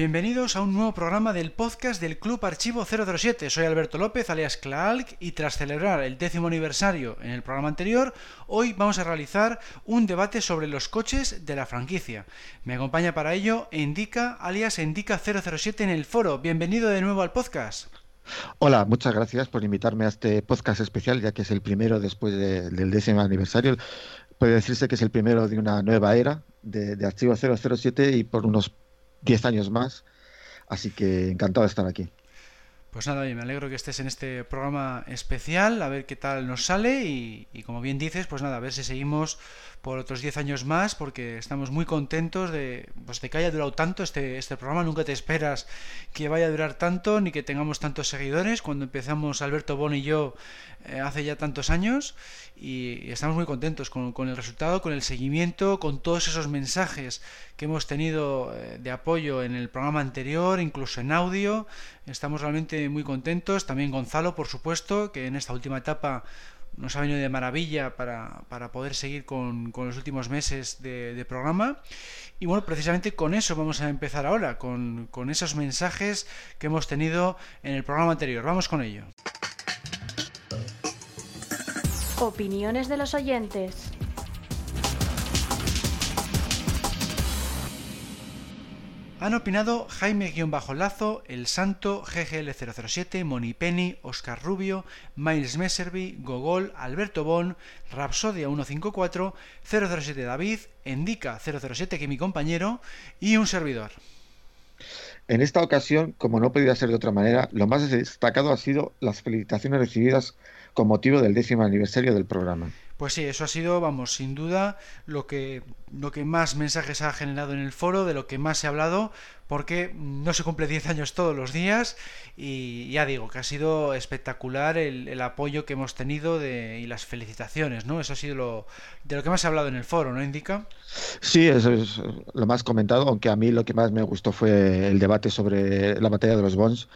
Bienvenidos a un nuevo programa del podcast del Club Archivo 007. Soy Alberto López, alias Klaalk, y tras celebrar el décimo aniversario en el programa anterior, hoy vamos a realizar un debate sobre los coches de la franquicia. Me acompaña para ello Indica, alias Indica 007 en el foro. Bienvenido de nuevo al podcast. Hola, muchas gracias por invitarme a este podcast especial, ya que es el primero después del décimo aniversario. Puede decirse que es el primero de una nueva era de, de Archivo 007 y por unos 10 años más. Así que encantado de estar aquí. Pues nada, me alegro que estés en este programa especial, a ver qué tal nos sale y, y, como bien dices, pues nada, a ver si seguimos por otros 10 años más, porque estamos muy contentos de, pues de que haya durado tanto este, este programa. Nunca te esperas que vaya a durar tanto ni que tengamos tantos seguidores. Cuando empezamos Alberto Bon y yo eh, hace ya tantos años y, y estamos muy contentos con, con, el resultado, con el seguimiento, con todos esos mensajes que hemos tenido eh, de apoyo en el programa anterior, incluso en audio. Estamos realmente muy contentos. También Gonzalo, por supuesto, que en esta última etapa nos ha venido de maravilla para, para poder seguir con, con, los últimos meses de, programa. Y bueno, precisamente con eso vamos a empezar ahora, con, con esos mensajes que hemos tenido en el programa anterior. Vamos con ello. Opiniones de los oyentes. Han opinado Jaime-Lazo, El Santo, GGL007, Monipenny, Oscar Rubio, Miles Messerby, Gogol, Alberto Bon, Rapsodia 154, 007 David, Endica 007 que es mi compañero y un servidor. En esta ocasión, como no podía ser de otra manera, lo más destacado ha sido las felicitaciones recibidas con motivo del décimo aniversario del programa. Pues sí, eso ha sido, vamos, sin duda lo que, lo que más mensajes ha generado en el foro, de lo que más se ha hablado, porque no se cumple 10 años todos los días y ya digo que ha sido espectacular el, el apoyo que hemos tenido de, y las felicitaciones, ¿no? Eso ha sido lo, de lo que más se ha hablado en el foro, ¿no, Indica? Sí, eso es lo más comentado, aunque a mí lo que más me gustó fue el debate sobre la batalla de los Bonds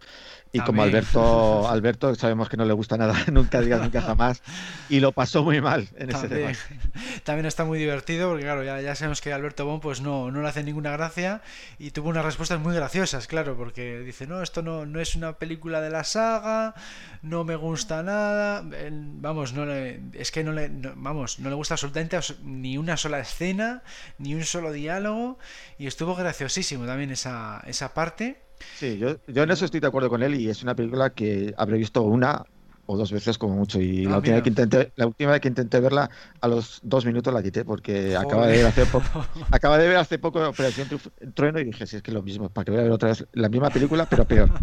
y como Alberto, Alberto sabemos que no le gusta nada, nunca digas nunca jamás, y lo pasó muy mal en ese también, debate. También está muy divertido porque claro, ya, ya sabemos que Alberto Bon pues no, no le hace ninguna gracia y tuvo unas respuestas muy graciosas, claro, porque dice, no, esto no, no es una película de la saga, no me gusta nada, vamos, no le, es que no le, no, vamos, no le gusta absolutamente ni una sola escena, ni un solo diálogo, y estuvo graciosísimo también esa, esa parte. Sí, yo, yo en eso estoy de acuerdo con él y es una película que habré visto una o dos veces como mucho y ah, la, última vez que intenté, la última vez que intenté verla a los dos minutos la quité porque acaba de ver hace poco acaba de ver hace poco Operación Trueno y dije si es que es lo mismo para que voy a ver otra vez la misma película pero peor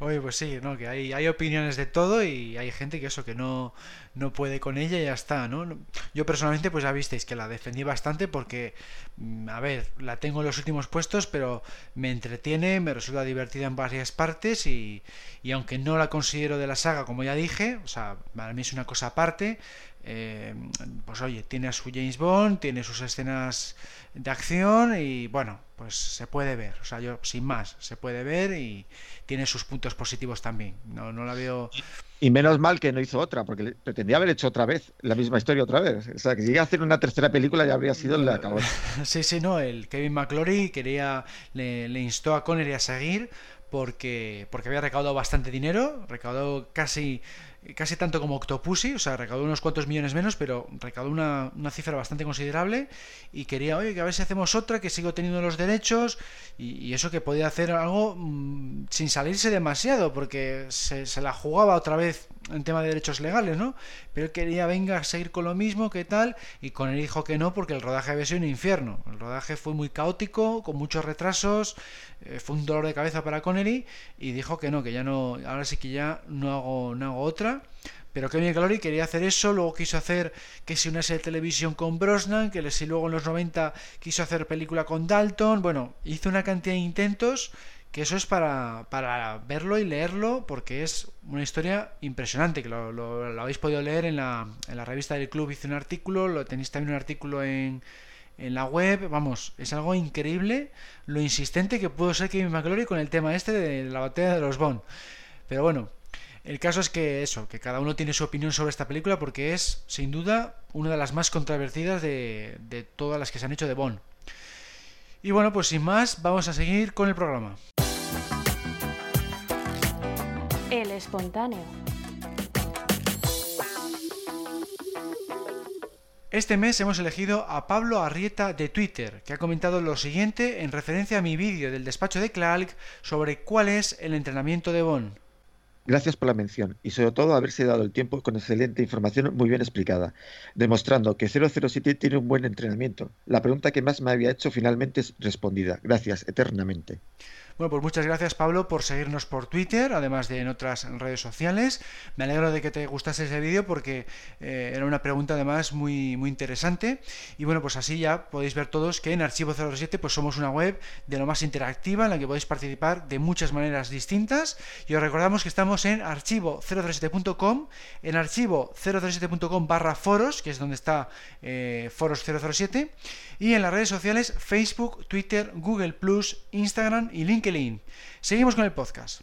Oye, pues sí, ¿no? Que hay, hay opiniones de todo y hay gente que eso, que no, no puede con ella y ya está, ¿no? Yo personalmente, pues ya visteis que la defendí bastante porque, mm, a ver, la tengo en los últimos puestos, pero me entretiene, me resulta divertida en varias partes y, y aunque no la considero de la saga, como ya dije, o sea, para mí es una cosa aparte, eh, pues oye, tiene a su James Bond, tiene sus escenas de acción y bueno, pues se puede ver, o sea, yo sin más, se puede ver y tiene sus puntos positivos también. No, no la veo. Y menos mal que no hizo otra, porque pretendía haber hecho otra vez la misma historia otra vez. O sea, que si llega a hacer una tercera película ya habría sido la acabó. Sí, sí, no, el Kevin McClory quería, le, le instó a Connery a seguir porque, porque había recaudado bastante dinero, recaudó casi casi tanto como Octopussy, o sea, recaudó unos cuantos millones menos, pero recaudó una, una, cifra bastante considerable y quería, oye, que a ver si hacemos otra, que sigo teniendo los derechos y, eso que podía hacer algo mmm, sin salirse demasiado, porque se, se, la jugaba otra vez en tema de derechos legales, ¿no? Pero él quería, venga, a seguir con lo mismo, ¿qué tal? Y con él dijo que no, porque el rodaje había sido un infierno. El rodaje fue muy caótico, con muchos retrasos, eh, fue un dolor de cabeza para Connery y dijo que no, que ya no, ahora sí que ya no hago, no hago otra. Pero Kevin Calori quería hacer eso, luego quiso hacer que si una serie de televisión con Brosnan, que si luego en los 90 quiso hacer película con Dalton, bueno, hizo una cantidad de intentos que eso es para, para verlo y leerlo porque es una historia impresionante, que lo, habéis podido leer en la, en la, revista del club, hice un artículo, lo tenéis también un artículo en, en la web, vamos, es algo increíble lo insistente que pudo ser Kevin McClory con el tema este de la batalla de los Bond. Pero bueno, el caso es que eso, que cada uno tiene su opinión sobre esta película porque es, sin duda, una de las más controvertidas de, de todas las que se han hecho de Bond. Y bueno, pues sin más, vamos a seguir con el programa. El espontáneo. Este mes hemos elegido a Pablo Arrieta de Twitter, que ha comentado lo siguiente en referencia a mi vídeo del despacho de Clark sobre cuál es el entrenamiento de Bond. Gracias por la mención y sobre todo haberse dado el tiempo con excelente información muy bien explicada, demostrando que 007 tiene un buen entrenamiento. La pregunta que más me había hecho finalmente es respondida. Gracias eternamente. Bueno, pues muchas gracias Pablo por seguirnos por Twitter, además de en otras redes sociales. Me alegro de que te gustase ese vídeo porque eh, era una pregunta además muy, muy interesante. Y bueno, pues así ya podéis ver todos que en Archivo 07 pues somos una web de lo más interactiva en la que podéis participar de muchas maneras distintas. Y os recordamos que estamos en archivo007.com, en archivo007.com barra foros, que es donde está eh, foros 007, y en las redes sociales Facebook, Twitter, Google Instagram y LinkedIn Seguimos con el podcast.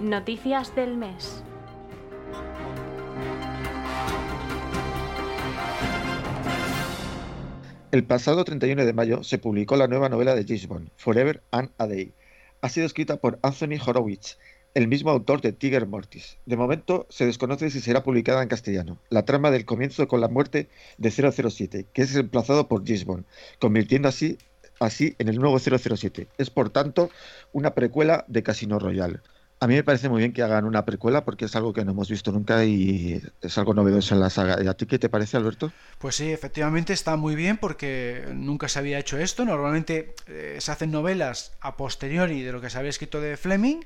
Noticias del mes. El pasado 31 de mayo se publicó la nueva novela de James Forever and a Day. Ha sido escrita por Anthony Horowitz el mismo autor de Tiger Mortis. De momento se desconoce si será publicada en castellano. La trama del comienzo con la muerte de 007, que es reemplazado por Gisbon, convirtiendo así, así en el nuevo 007. Es por tanto una precuela de Casino Royale. A mí me parece muy bien que hagan una precuela porque es algo que no hemos visto nunca y es algo novedoso en la saga. ¿Y a ti qué te parece, Alberto? Pues sí, efectivamente está muy bien porque nunca se había hecho esto. Normalmente eh, se hacen novelas a posteriori de lo que se había escrito de Fleming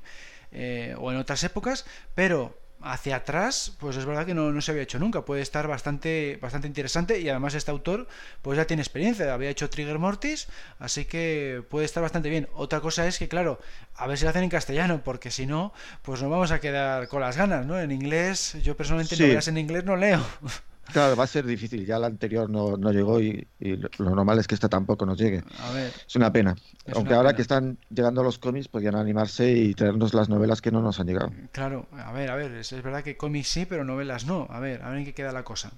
eh, o en otras épocas, pero hacia atrás, pues es verdad que no, se había hecho nunca. Puede estar bastante, bastante interesante y además este autor pues ya tiene experiencia, había hecho Trigger Mortis, así que puede estar bastante bien. Otra cosa es que, claro, a ver si lo hacen en castellano, porque si no, pues nos vamos a quedar con las ganas, ¿no? En inglés, yo personalmente no novelas en inglés no leo. Claro, va a ser difícil. Ya la anterior no, no llegó y, lo normal es que esta tampoco nos llegue. Es una pena. Aunque ahora que están llegando los cómics, podrían animarse y traernos las novelas que no nos han llegado. Claro, a ver, a ver. Es, es verdad que cómics sí, pero novelas no. A ver, a ver en qué queda la cosa.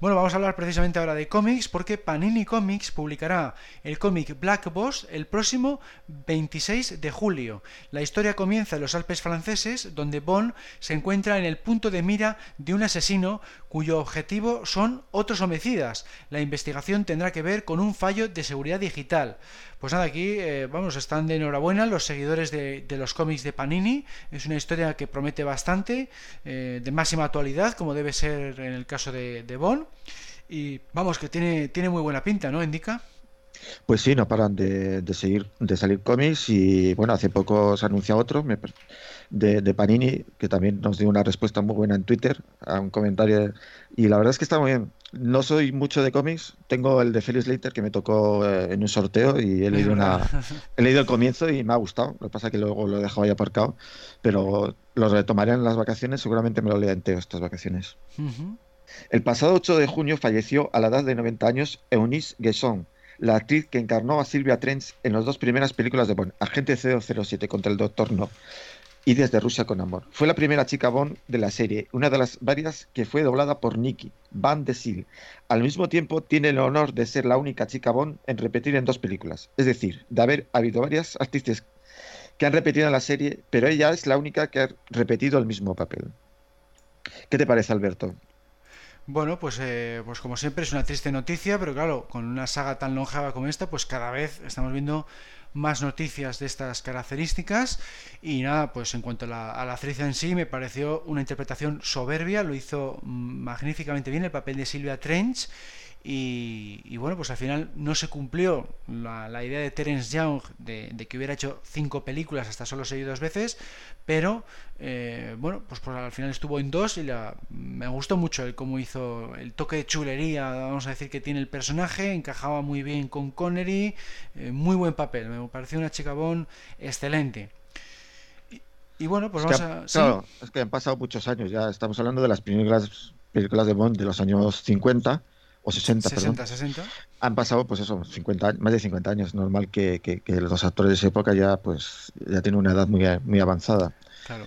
Bueno, vamos a hablar precisamente ahora de cómics porque Panini Comics publicará el cómic Black Boss el próximo 26 de julio. La historia comienza en los Alpes franceses, donde Bond se encuentra en el punto de mira de un asesino cuyo objetivo son otros homicidas. La investigación tendrá que ver con un fallo de seguridad digital. Pues nada, aquí eh, vamos, están de enhorabuena los seguidores de, los cómics de Panini. Es una historia que promete bastante, eh, de máxima actualidad, como debe ser en el caso de, de Bond. Y vamos, que tiene, tiene muy buena pinta, ¿no? Indica. Pues sí, no paran de, seguir, de salir cómics y bueno, hace poco se anunció otro de, de, Panini que también nos dio una respuesta muy buena en Twitter a un comentario y la verdad es que está muy bien. No soy mucho de cómics, tengo el de Felix Leiter que me tocó eh, en un sorteo y he leído, una, he leído el comienzo y me ha gustado. Lo que pasa es que luego lo he dejado ahí aparcado, pero lo retomaré en las vacaciones, seguramente me lo lea entero estas vacaciones. El pasado 8 de junio falleció a la edad de 90 años Eunice Guesson, la actriz que encarnó a Silvia Trench en las dos primeras películas de Bond, Agente 007 contra el Doctor No y Desde Rusia con Amor. Fue la primera chica Bond de la serie, una de las varias que fue doblada por Nikki Van de Sil. Al mismo tiempo, tiene el honor de ser la única chica Bond en repetir en dos películas. Es decir, de haber habido varias actrices que han repetido en la serie, pero ella es la única que ha repetido el mismo papel. ¿Qué te parece, Alberto? Bueno, pues, eh, pues como siempre es una triste noticia, pero claro, con una saga tan longeva como esta, pues cada vez estamos viendo más noticias de estas características. Y nada, pues en cuanto a la, a la, actriz en sí me pareció una interpretación soberbia, lo hizo magníficamente bien el papel de Silvia Trench Y, bueno, pues al final no se cumplió la, idea de Terence Young de, que hubiera hecho cinco películas hasta solo seis dos veces, pero eh, bueno, pues, pues, al final estuvo en dos y la, me gustó mucho el cómo hizo el toque de chulería, vamos a decir que tiene el personaje, encajaba muy bien con Connery, eh, muy buen papel, me pareció una chica Bond excelente. Y, bueno, pues vamos a... Claro, es que han pasado muchos años, ya estamos hablando de las primeras películas de Bond de los años 50 o 60, 60 60. Han pasado, pues eso, 50, más de 50 años. Normal que, que, que, los actores de esa época ya, pues, ya tienen una edad muy, muy avanzada. Claro.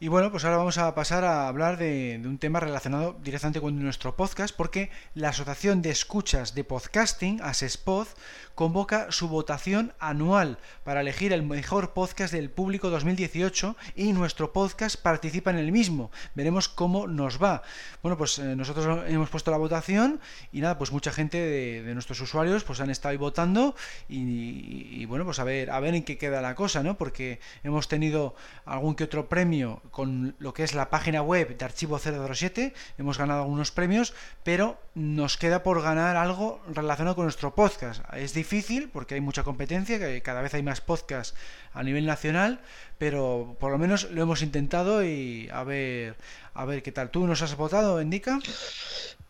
Y bueno, pues ahora vamos a pasar a hablar de, un tema relacionado directamente con nuestro podcast, porque la Asociación de Escuchas de Podcasting, ASESPOD, convoca su votación anual para elegir el mejor podcast del público 2018 y nuestro podcast participa en el mismo. Veremos cómo nos va. Bueno, pues eh, nosotros hemos puesto la votación y nada, pues mucha gente de, nuestros usuarios pues han estado ahí votando y, bueno, pues a ver, a ver en qué queda la cosa, ¿no? Porque hemos tenido algún que otro premio con lo que es la página web de Archivo 007, hemos ganado algunos premios, pero nos queda por ganar algo relacionado con nuestro podcast. Es difícil porque hay mucha competencia, que cada vez hay más podcasts a nivel nacional, pero por lo menos lo hemos intentado y a ver, a ver qué tal. ¿Tú nos has votado, Indica?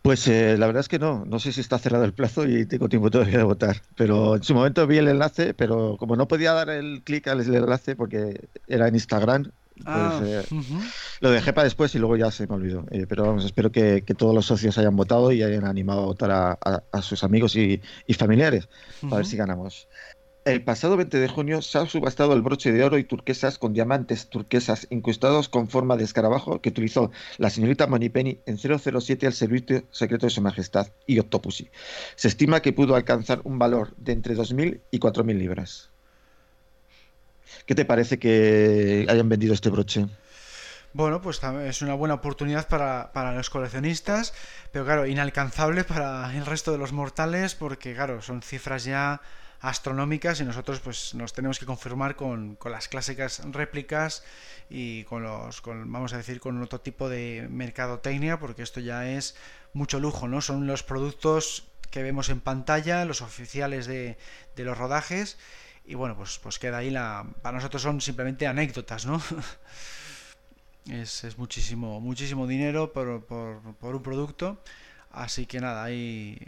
Pues eh, la verdad es que no, no sé si está cerrado el plazo y tengo tiempo todavía de votar, pero en su momento vi el enlace, pero como no podía dar el clic al enlace porque era en Instagram, pues, ah, eh, lo dejé para después y luego ya se me olvidó. Eh, pero vamos, espero que, todos los socios hayan votado y hayan animado a votar a, sus amigos y, familiares para ver si ganamos. El pasado 20 de junio se ha subastado el broche de oro y turquesas con diamantes turquesas incrustados con forma de escarabajo que utilizó la señorita Moneypenny en 007 al servicio secreto de su majestad y Octopussy. Se estima que pudo alcanzar un valor de entre 2.000 y 4.000 libras. ¿Qué te parece que hayan vendido este broche? Bueno, pues es una buena oportunidad para, los coleccionistas, pero claro, inalcanzable para el resto de los mortales porque, claro, son cifras ya astronómicas y nosotros pues nos tenemos que confirmar con, las clásicas réplicas y con los, vamos a decir, con otro tipo de mercadotecnia porque esto ya es mucho lujo, ¿no? Son los productos que vemos en pantalla, los oficiales de, de los rodajes y bueno, pues, pues queda ahí la... Para nosotros son simplemente anécdotas, ¿no? es, es, muchísimo, muchísimo dinero por, por, un producto. Así que nada, ahí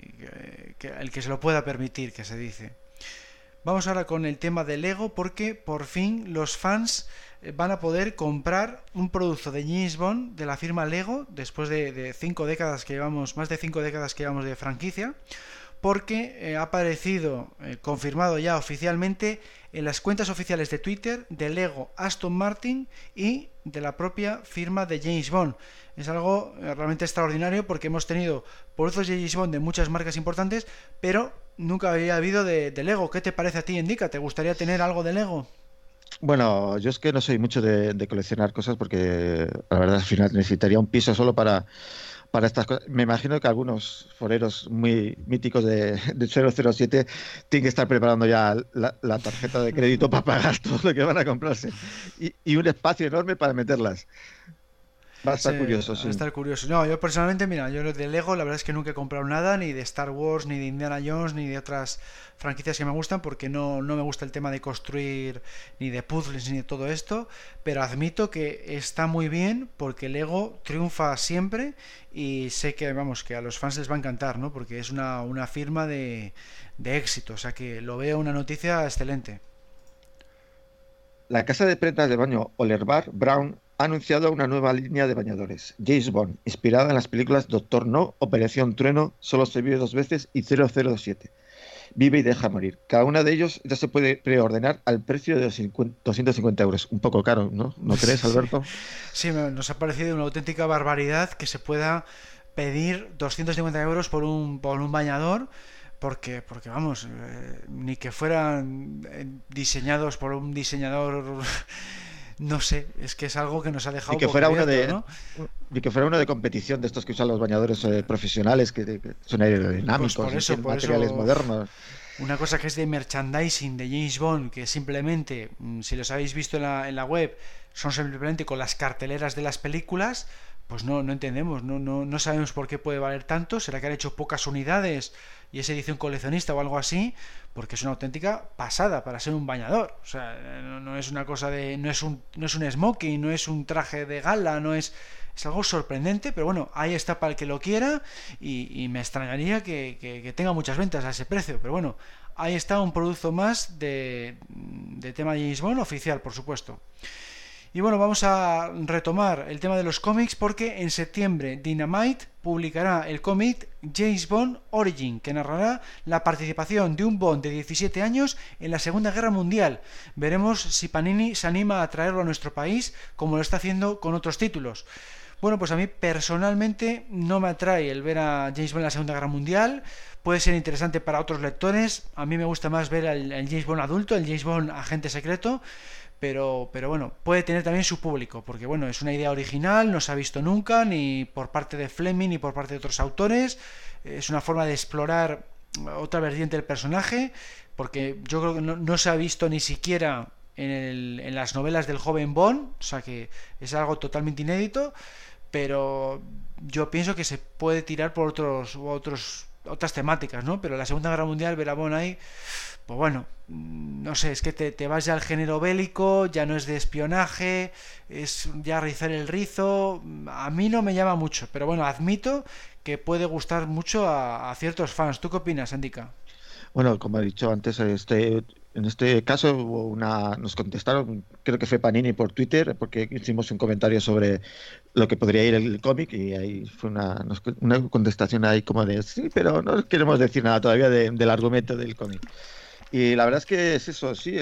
que, el que se lo pueda permitir, que se dice. Vamos ahora con el tema del Lego, porque por fin los fans eh, van a poder comprar un producto de James Bond de la firma Lego, después de, de cinco décadas que llevamos, más de cinco décadas que llevamos de franquicia porque eh, ha aparecido eh, confirmado ya oficialmente en las cuentas oficiales de Twitter de Lego Aston Martin y de la propia firma de James Bond. Es algo eh, realmente extraordinario porque hemos tenido productos de James Bond de muchas marcas importantes, pero nunca había habido de, Lego. ¿Qué te parece a ti, Indica? ¿Te gustaría tener algo de Lego? Bueno, yo es que no soy mucho de coleccionar cosas porque la verdad al final necesitaría un piso solo para para estas cosas. Me imagino que algunos foreros muy míticos de, 007 tienen que estar preparando ya la, tarjeta de crédito para pagar todo lo que van a comprarse y, y un espacio enorme para meterlas. Va a estar curioso, sí. Va a estar curioso. No, yo personalmente, mira, yo de Lego la verdad es que nunca he comprado nada, ni de Star Wars, ni de Indiana Jones, ni de otras franquicias que me gustan, porque no, no me gusta el tema de construir, ni de puzzles, ni de todo esto, pero admito que está muy bien porque Lego triunfa siempre y sé que, vamos, que a los fans les va a encantar, ¿no? Porque es una, una firma de, de éxito, o sea que lo veo una noticia excelente. La casa de prendas de baño Olerbar Brown ha anunciado una nueva línea de bañadores, James Bond, inspirada en las películas Doctor No, Operación Trueno, Solo se vive dos veces y 007. Vive y deja morir. Cada uno de ellos ya se puede preordenar al precio de 250 euros. Un poco caro, ¿no? ¿No crees, Alberto? Sí, nos ha parecido una auténtica barbaridad que se pueda pedir 250 euros por un, por un bañador porque porque vamos eh, ni que fueran eh, diseñados por un diseñador no sé, es que es algo que nos ha dejado. Y que fuera uno de. Y que fuera uno de competición de estos que usan los bañadores eh, profesionales, que, son aerodinámicos, pues por eso, materiales modernos. Una cosa que es de merchandising de James Bond, que simplemente, mm, si los habéis visto en la, en la web, son simplemente con las carteleras de las películas, pues no, no entendemos, no, no, no sabemos por qué puede valer tanto, será que han hecho pocas unidades y es edición coleccionista o algo así, porque es una auténtica pasada para ser un bañador. O sea, no, es una cosa de. no es un, no es un smoking, no es un traje de gala, no es. Es algo sorprendente, pero bueno, ahí está para el que lo quiera y, me extrañaría que, tenga muchas ventas a ese precio. Pero bueno, ahí está un producto más de, de tema James Bond oficial, por supuesto. Y bueno, vamos a retomar el tema de los cómics porque en septiembre Dynamite publicará el cómic James Bond Origin, que narrará la participación de un Bond de 17 años en la Segunda Guerra Mundial. Veremos si Panini se anima a traerlo a nuestro país como lo está haciendo con otros títulos. Bueno, pues a mí personalmente no me atrae el ver a James Bond en la Segunda Guerra Mundial. Puede ser interesante para otros lectores. A mí me gusta más ver al, James Bond adulto, el James Bond agente secreto pero, pero bueno, puede tener también su público, porque bueno, es una idea original, no se ha visto nunca, ni por parte de Fleming, ni por parte de otros autores, es una forma de explorar otra vertiente del personaje, porque yo creo que no, se ha visto ni siquiera en, el, en, las novelas del joven Bond, o sea que es algo totalmente inédito, pero yo pienso que se puede tirar por otros, otros otras temáticas, ¿no? Pero la Segunda Guerra Mundial ver a Bond ahí pues bueno, mm, no sé, es que te, vas ya al género bélico, ya no es de espionaje, es ya rizar el rizo, a mí no me llama mucho, pero bueno, admito que puede gustar mucho a, ciertos fans. ¿Tú qué opinas, Andica? Bueno, como he dicho antes, este, en este caso una, nos contestaron, creo que fue Panini por Twitter, porque hicimos un comentario sobre lo que podría ir el cómic y ahí fue una, una contestación ahí como de, sí, pero no queremos decir nada todavía del argumento del cómic. Y la verdad es que es eso, sí.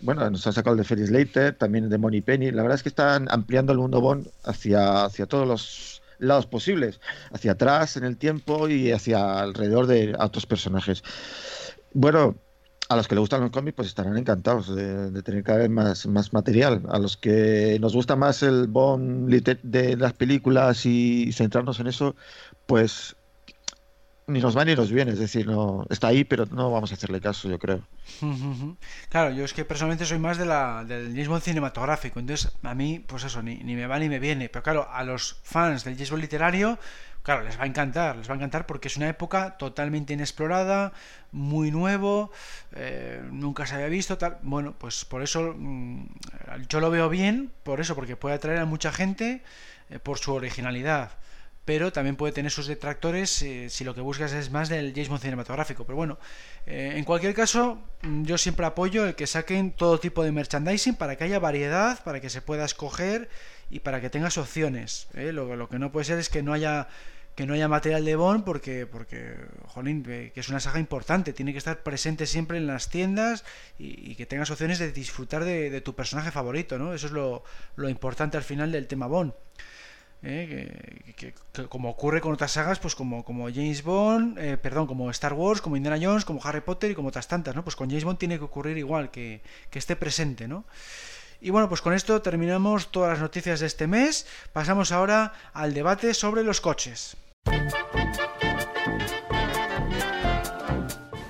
bueno, nos ha sacado el de Ferris Later, también de Money Penny. La verdad es que están ampliando el mundo Bond hacia, hacia todos los lados posibles, hacia atrás en el tiempo y hacia alrededor de otros personajes. Bueno, a los que les gustan los cómics, pues estarán encantados de, tener cada vez más, más material. A los que nos gusta más el Bond de las películas y centrarnos en eso, pues ni nos va ni nos viene, es decir, no está ahí, pero no vamos a hacerle caso, yo creo. Claro, yo es que personalmente soy más de la, del mismo cinematográfico, entonces a mí, pues eso, ni, ni me va ni me viene, pero claro, a los fans del James literario, claro, les va a encantar, les va a encantar porque es una época totalmente inexplorada, muy nuevo, eh, nunca se había visto, tal, bueno, pues por eso mm, yo lo veo bien, por eso, porque puede atraer a mucha gente eh, por su originalidad pero también puede tener sus detractores eh, si lo que buscas es más del James cinematográfico. Pero bueno, eh, en cualquier caso, mm, yo siempre apoyo el que saquen todo tipo de merchandising para que haya variedad, para que se pueda escoger y para que tengas opciones. ¿eh? Lo, lo, que no puede ser es que no haya que no haya material de Bond porque, porque jolín, que es una saga importante, tiene que estar presente siempre en las tiendas y, que tengas opciones de disfrutar de, tu personaje favorito, ¿no? Eso es lo, lo importante al final del tema Bond. ¿Eh? que, como ocurre con otras sagas, pues como, como James Bond, eh, perdón, como Star Wars, como Indiana Jones, como Harry Potter y como otras tantas, ¿no? Pues con James Bond tiene que ocurrir igual, que, que esté presente, ¿no? Y bueno, pues con esto terminamos todas las noticias de este mes. Pasamos ahora al debate sobre los coches.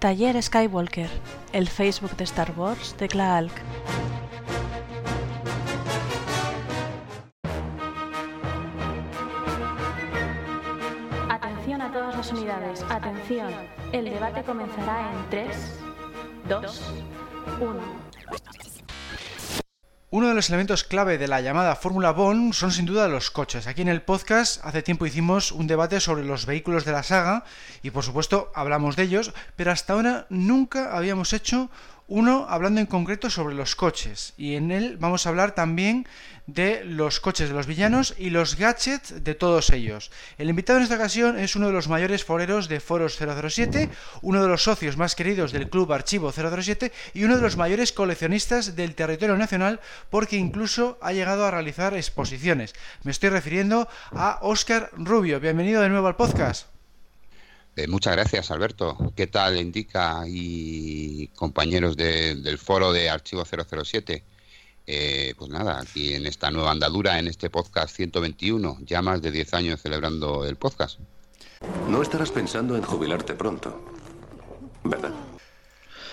Taller Skywalker, el Facebook de Star Wars de Klaalk. Atención a todas las unidades, atención. El debate comenzará en 3, 2, 1. Uno de los elementos clave de la llamada Fórmula Bond son sin duda los coches. Aquí en el podcast hace tiempo hicimos un debate sobre los vehículos de la saga y por supuesto hablamos de ellos, pero hasta ahora nunca habíamos hecho uno hablando en concreto sobre los coches y en él vamos a hablar también de los coches de los villanos y los gadgets de todos ellos. El invitado en esta ocasión es uno de los mayores foreros de Foros 007, uno de los socios más queridos del Club Archivo 007 y uno de los mayores coleccionistas del territorio nacional porque incluso ha llegado a realizar exposiciones. Me estoy refiriendo a Oscar Rubio. Bienvenido de nuevo al podcast. Eh, muchas gracias, Alberto. ¿Qué tal, Indica y compañeros del foro de Archivo 007? Eh, pues nada, aquí en esta nueva andadura, en este podcast 121, ya más de 10 años celebrando el podcast. No estarás pensando en jubilarte pronto, ¿verdad?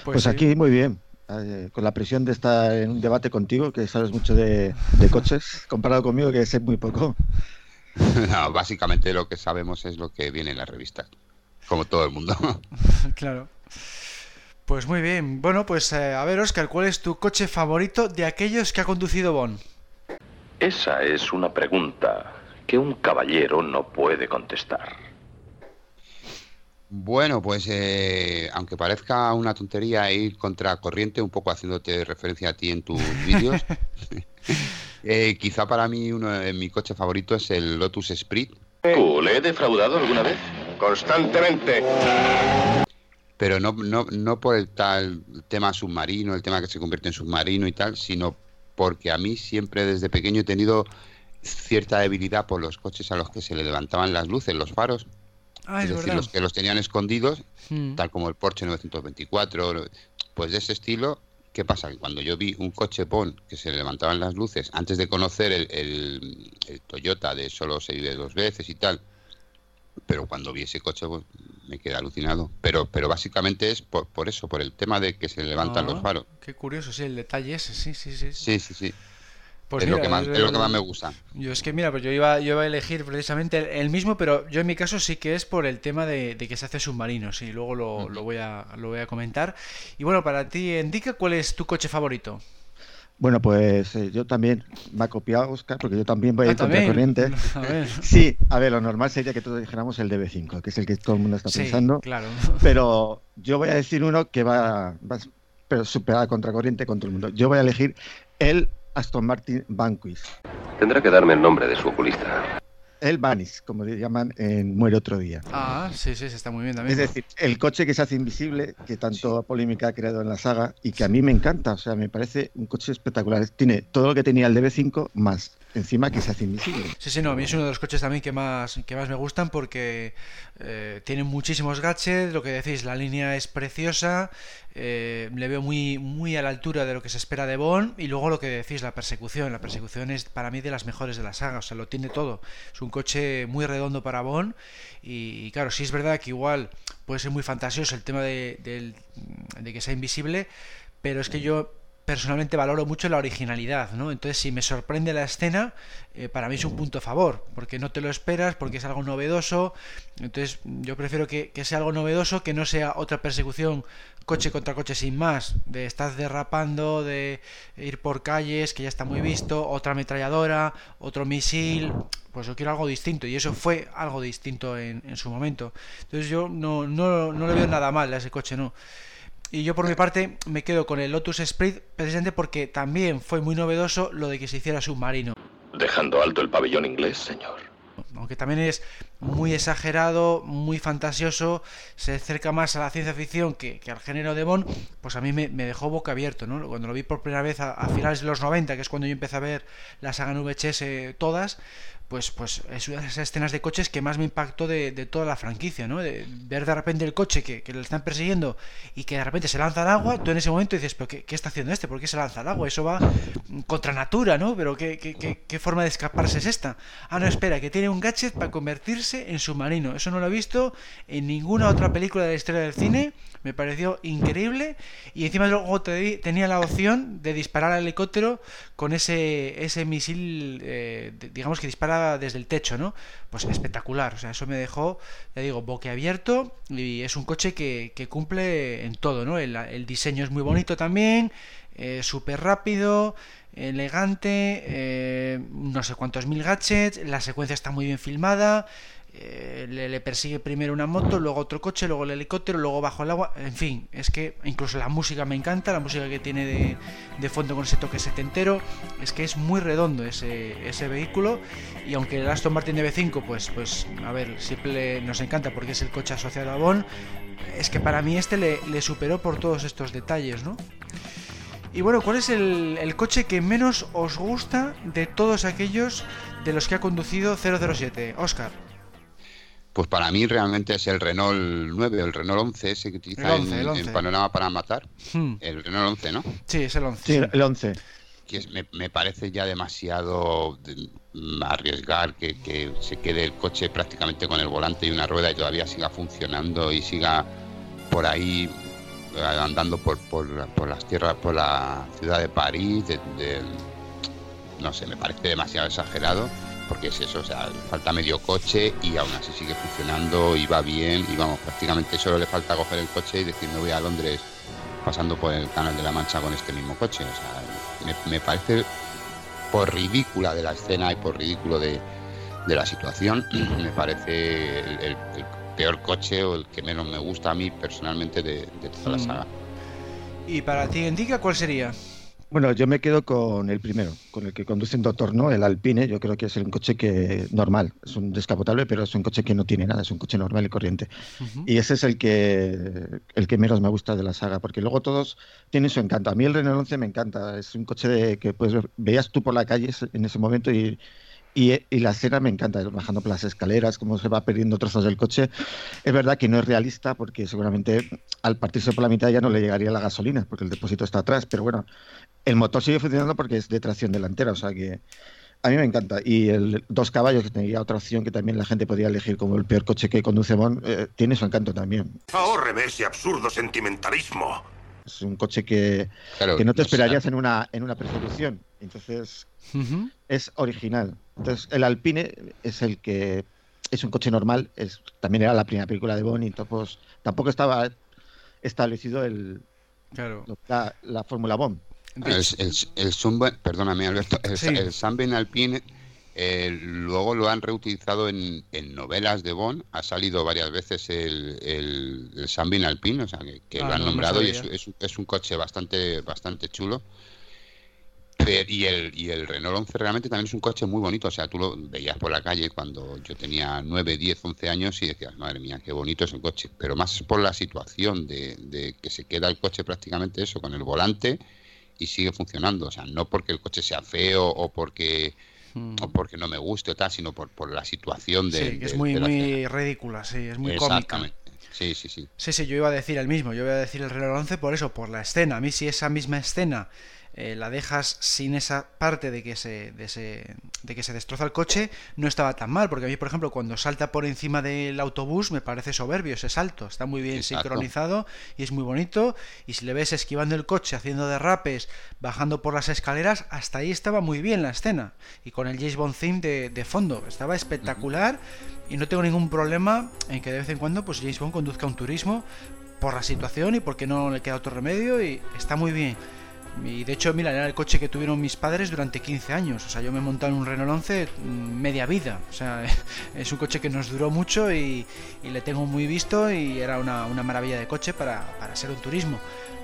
Pues, pues aquí muy bien. Eh, con la presión de estar en un debate contigo, que sabes mucho de, coches, comparado conmigo, que sé muy poco. No, básicamente lo que sabemos es lo que viene en la revista, como todo el mundo. claro. Pues muy bien. Bueno, pues eh, a ver, Oscar, ¿cuál es tu coche favorito de aquellos que ha conducido Bond? Esa es una pregunta que un caballero no puede contestar. Bueno, pues eh, aunque parezca una tontería ir contra corriente, un poco haciéndote referencia a ti en tus vídeos, eh, quizá para mí uno de mi coche favorito es el Lotus Sprint. ¿Le he defraudado alguna vez? Constantemente pero no, no, no por el tal tema submarino, el tema que se convierte en submarino y tal, sino porque a mí siempre desde pequeño he tenido cierta debilidad por los coches a los que se le levantaban las luces, los faros. Ah, es, decir, los que los tenían escondidos, hmm. tal como el Porsche 924, pues de ese estilo. ¿Qué pasa? Que cuando yo vi un coche PON que se le levantaban las luces, antes de conocer el, el, el Toyota de solo se vive dos veces y tal, pero cuando vi ese coche pues, me quedé alucinado. Pero, pero básicamente es por, por eso, por el tema de que se levantan los ah, faros. Qué curioso, sí, el detalle ese, sí, sí, sí. Sí, sí, sí. Pues es, lo que más, es, lo que más, me gusta. Yo es que mira, pues yo iba, yo iba a elegir precisamente el, mismo, pero yo en mi caso sí que es por el tema de, que se hace submarino, sí, luego lo, lo, voy a, lo voy a comentar. Y bueno, para ti, indica cuál es tu coche favorito. Bueno, pues eh, yo también me ha copiado Oscar, porque yo también voy a ir contra corriente. Sí, a ver, lo normal sería que todos dijéramos el DB5, que es el que todo el mundo está pensando. Claro. Pero yo voy a decir uno que va, va pero superar contra corriente con todo el mundo. Yo voy a elegir el Aston Martin Vanquish. Tendrá que darme el nombre de su oculista el Vanis, como le llaman en Muere otro día. Ah, sí, sí, está muy bien también. Es decir, el coche que se hace invisible, que tanto polémica ha creado en la saga y que a mí me encanta, o sea, me parece un coche espectacular. Tiene todo lo que tenía el DB5 más encima que se hace invisible. Sí, sí, no, a mí es uno de los coches también que más, que más me gustan porque eh, tiene muchísimos gadgets, lo que decís, la línea es preciosa, eh, le veo muy, muy a la altura de lo que se espera de Bond y luego lo que decís, la persecución, la persecución es para mí de las mejores de la saga, o sea, lo tiene todo, es un coche muy redondo para Bond y, claro, sí es verdad que igual puede ser muy fantasioso el tema de, de que sea invisible, pero es que yo personalmente valoro mucho la originalidad, ¿no? Entonces, si me sorprende la escena, eh, para mí es un punto a favor, porque no te lo esperas, porque es algo novedoso. Entonces, yo prefiero que, sea algo novedoso, que no sea otra persecución coche contra coche sin más, de estar derrapando, de ir por calles, que ya está muy visto, otra ametralladora, otro misil. Pues yo quiero algo distinto, y eso fue algo distinto en, en su momento. Entonces, yo no, no, no le veo nada mal a ese coche, no. Y yo por mi parte me quedo con el Lotus Sprint precisamente porque también fue muy novedoso lo de que se hiciera submarino. Dejando alto el pabellón inglés, señor. Aunque también es muy exagerado, muy fantasioso, se acerca más a la ciencia ficción que, al género de Bond, pues a mí me, dejó boca abierto, ¿no? Cuando lo vi por primera vez a, a, finales de los 90, que es cuando yo empecé a ver la saga VHS todas, pues, pues es una de esas escenas de coches que más me impactó de, toda la franquicia, ¿no? De ver de repente el coche que, le están persiguiendo y que de repente se lanza al agua, tú en ese momento dices, pero ¿qué, está haciendo este? ¿Por qué se lanza al agua? Eso va contra natura, ¿no? Pero ¿qué, qué, forma de escaparse es esta? Ah, no, espera, que tiene un gadget para convertirse en submarino. Eso no lo he visto en ninguna otra película de la historia del cine me pareció increíble y encima luego tenía la opción de disparar al helicóptero con ese, ese misil, eh, digamos que dispara desde el techo, ¿no? Pues espectacular, o sea, eso me dejó, ya digo, boquiabierto y es un coche que, cumple en todo, ¿no? El, diseño es muy bonito también, eh, súper rápido, elegante, eh, no sé cuántos mil gadgets, la secuencia está muy bien filmada, eh, le, persigue primero una moto, luego otro coche, luego el helicóptero, luego bajo el agua, en fin, es que incluso la música me encanta, la música que tiene de, fondo con ese toque setentero, es que es muy redondo ese, ese vehículo y aunque el Aston Martin DB5, pues, pues a ver, siempre nos encanta porque es el coche asociado a Bond, es que para mí este le, superó por todos estos detalles, ¿no? Y bueno, ¿cuál es el, el, coche que menos os gusta de todos aquellos de los que ha conducido 007? Oscar. Pues para mí realmente es el Renault 9, el Renault 11, ese que utiliza en, Panorama para Matar. Hmm. El Renault 11, ¿no? Sí, es el 11. Sí, el 11. Que me, parece ya demasiado arriesgar que, se quede el coche prácticamente con el volante y una rueda y todavía siga funcionando y siga por ahí eh, andando por, por, las tierras, por la ciudad de París. no sé, me parece demasiado exagerado porque es eso, o sea, falta medio coche y aún así sigue funcionando y va bien y vamos, prácticamente solo le falta coger el coche y decir me voy a Londres pasando por el Canal de la Mancha con este mismo coche, o sea, me, parece por ridícula de la escena y por ridículo de, la situación, me parece el, peor coche o el que menos me gusta a mí personalmente de, toda la mm. saga. ¿Y para ti, Indica, cuál sería? Bueno, yo me quedo con el primero, con el que conduce un doctor, ¿no? El Alpine, yo creo que es un coche que normal, es un descapotable, pero es un coche que no tiene nada, es un coche normal y corriente. Y ese es el que el que menos me gusta de la saga, porque luego todos tienen su encanto. A mí el Renault 11 me encanta, es un coche de, que pues veías tú por la calle en ese momento y y, la escena me encanta, bajando por las escaleras, cómo se va perdiendo trozos del coche. Es verdad que no es realista porque seguramente al partirse por la mitad ya no le llegaría la gasolina porque el depósito está atrás, pero bueno, el motor sigue funcionando porque es de tracción delantera, o sea que a mí me encanta. Y el dos caballos, que tenía otra opción que también la gente podría elegir como el peor coche que conduce Bond, eh, tiene su encanto también. Ahorreme ese absurdo sentimentalismo. Es un coche que, que no te esperarías en una, en una persecución. Entonces, es original. Entonces, el Alpine es el que es un coche normal, es, también era la primera película de Bond y pues, tampoco estaba establecido el, la, la fórmula Bond. El, el, perdóname Alberto, el, Sunbeam Alpine eh, luego lo han reutilizado en, novelas de Bond, ha salido varias veces el, el, Sunbeam Alpine, o sea que, lo ah, han nombrado y es, es, un coche bastante, bastante chulo y el, y el Renault 11 realmente también es un coche muy bonito. O sea, tú lo veías por la calle cuando yo tenía 9, 10, 11 años y decías, madre mía, qué bonito es el coche. Pero más es por la situación de, que se queda el coche prácticamente eso, con el volante y sigue funcionando. O sea, no porque el coche sea feo o porque hmm. o porque no me guste o tal, sino por, por la situación de. Sí, que es muy, muy ridícula, sí, es muy Exactamente. Sí, sí, sí. Sí, sí, yo iba a decir el mismo. Yo iba a decir el Renault 11 por eso, por la escena. A mí, si esa misma escena eh, la dejas sin esa parte de que, se, de, de que se destroza el coche, no estaba tan mal, porque a mí, por ejemplo, cuando salta por encima del autobús me parece soberbio ese salto, está muy bien sincronizado y es muy bonito, y si le ves esquivando el coche, haciendo derrapes, bajando por las escaleras, hasta ahí estaba muy bien la escena, y con el James Bond theme de, fondo, estaba espectacular, y no tengo ningún problema en que de vez en cuando pues James Bond conduzca un turismo por la situación y porque no le queda otro remedio, y está muy bien. Y de hecho, mira, era el coche que tuvieron mis padres durante 15 años. O sea, yo me monté en un Renault 11 mm, media vida. O sea, es un coche que nos duró mucho y, le tengo muy visto y era una, maravilla de coche para, ser un turismo.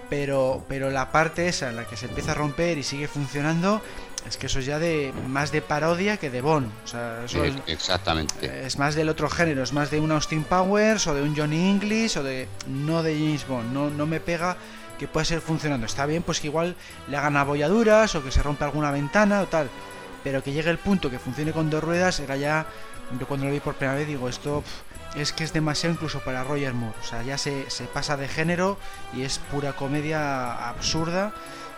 Pero, pero la parte esa en la que se empieza a romper y sigue funcionando, es que eso es ya de más de parodia que de Bond. O sea, eso es, Exactamente. Es más del otro género, es más de un Austin Powers o de un Johnny English o de. no de James Bond. No, no me pega que puede ser funcionando. Está bien, pues que igual le hagan abolladuras o que se rompa alguna ventana o tal. Pero que llegue el punto que funcione con dos ruedas era ya. Yo cuando lo vi por primera vez digo, esto es que es demasiado incluso para Roger Moore. O sea, ya se, se pasa de género y es pura comedia absurda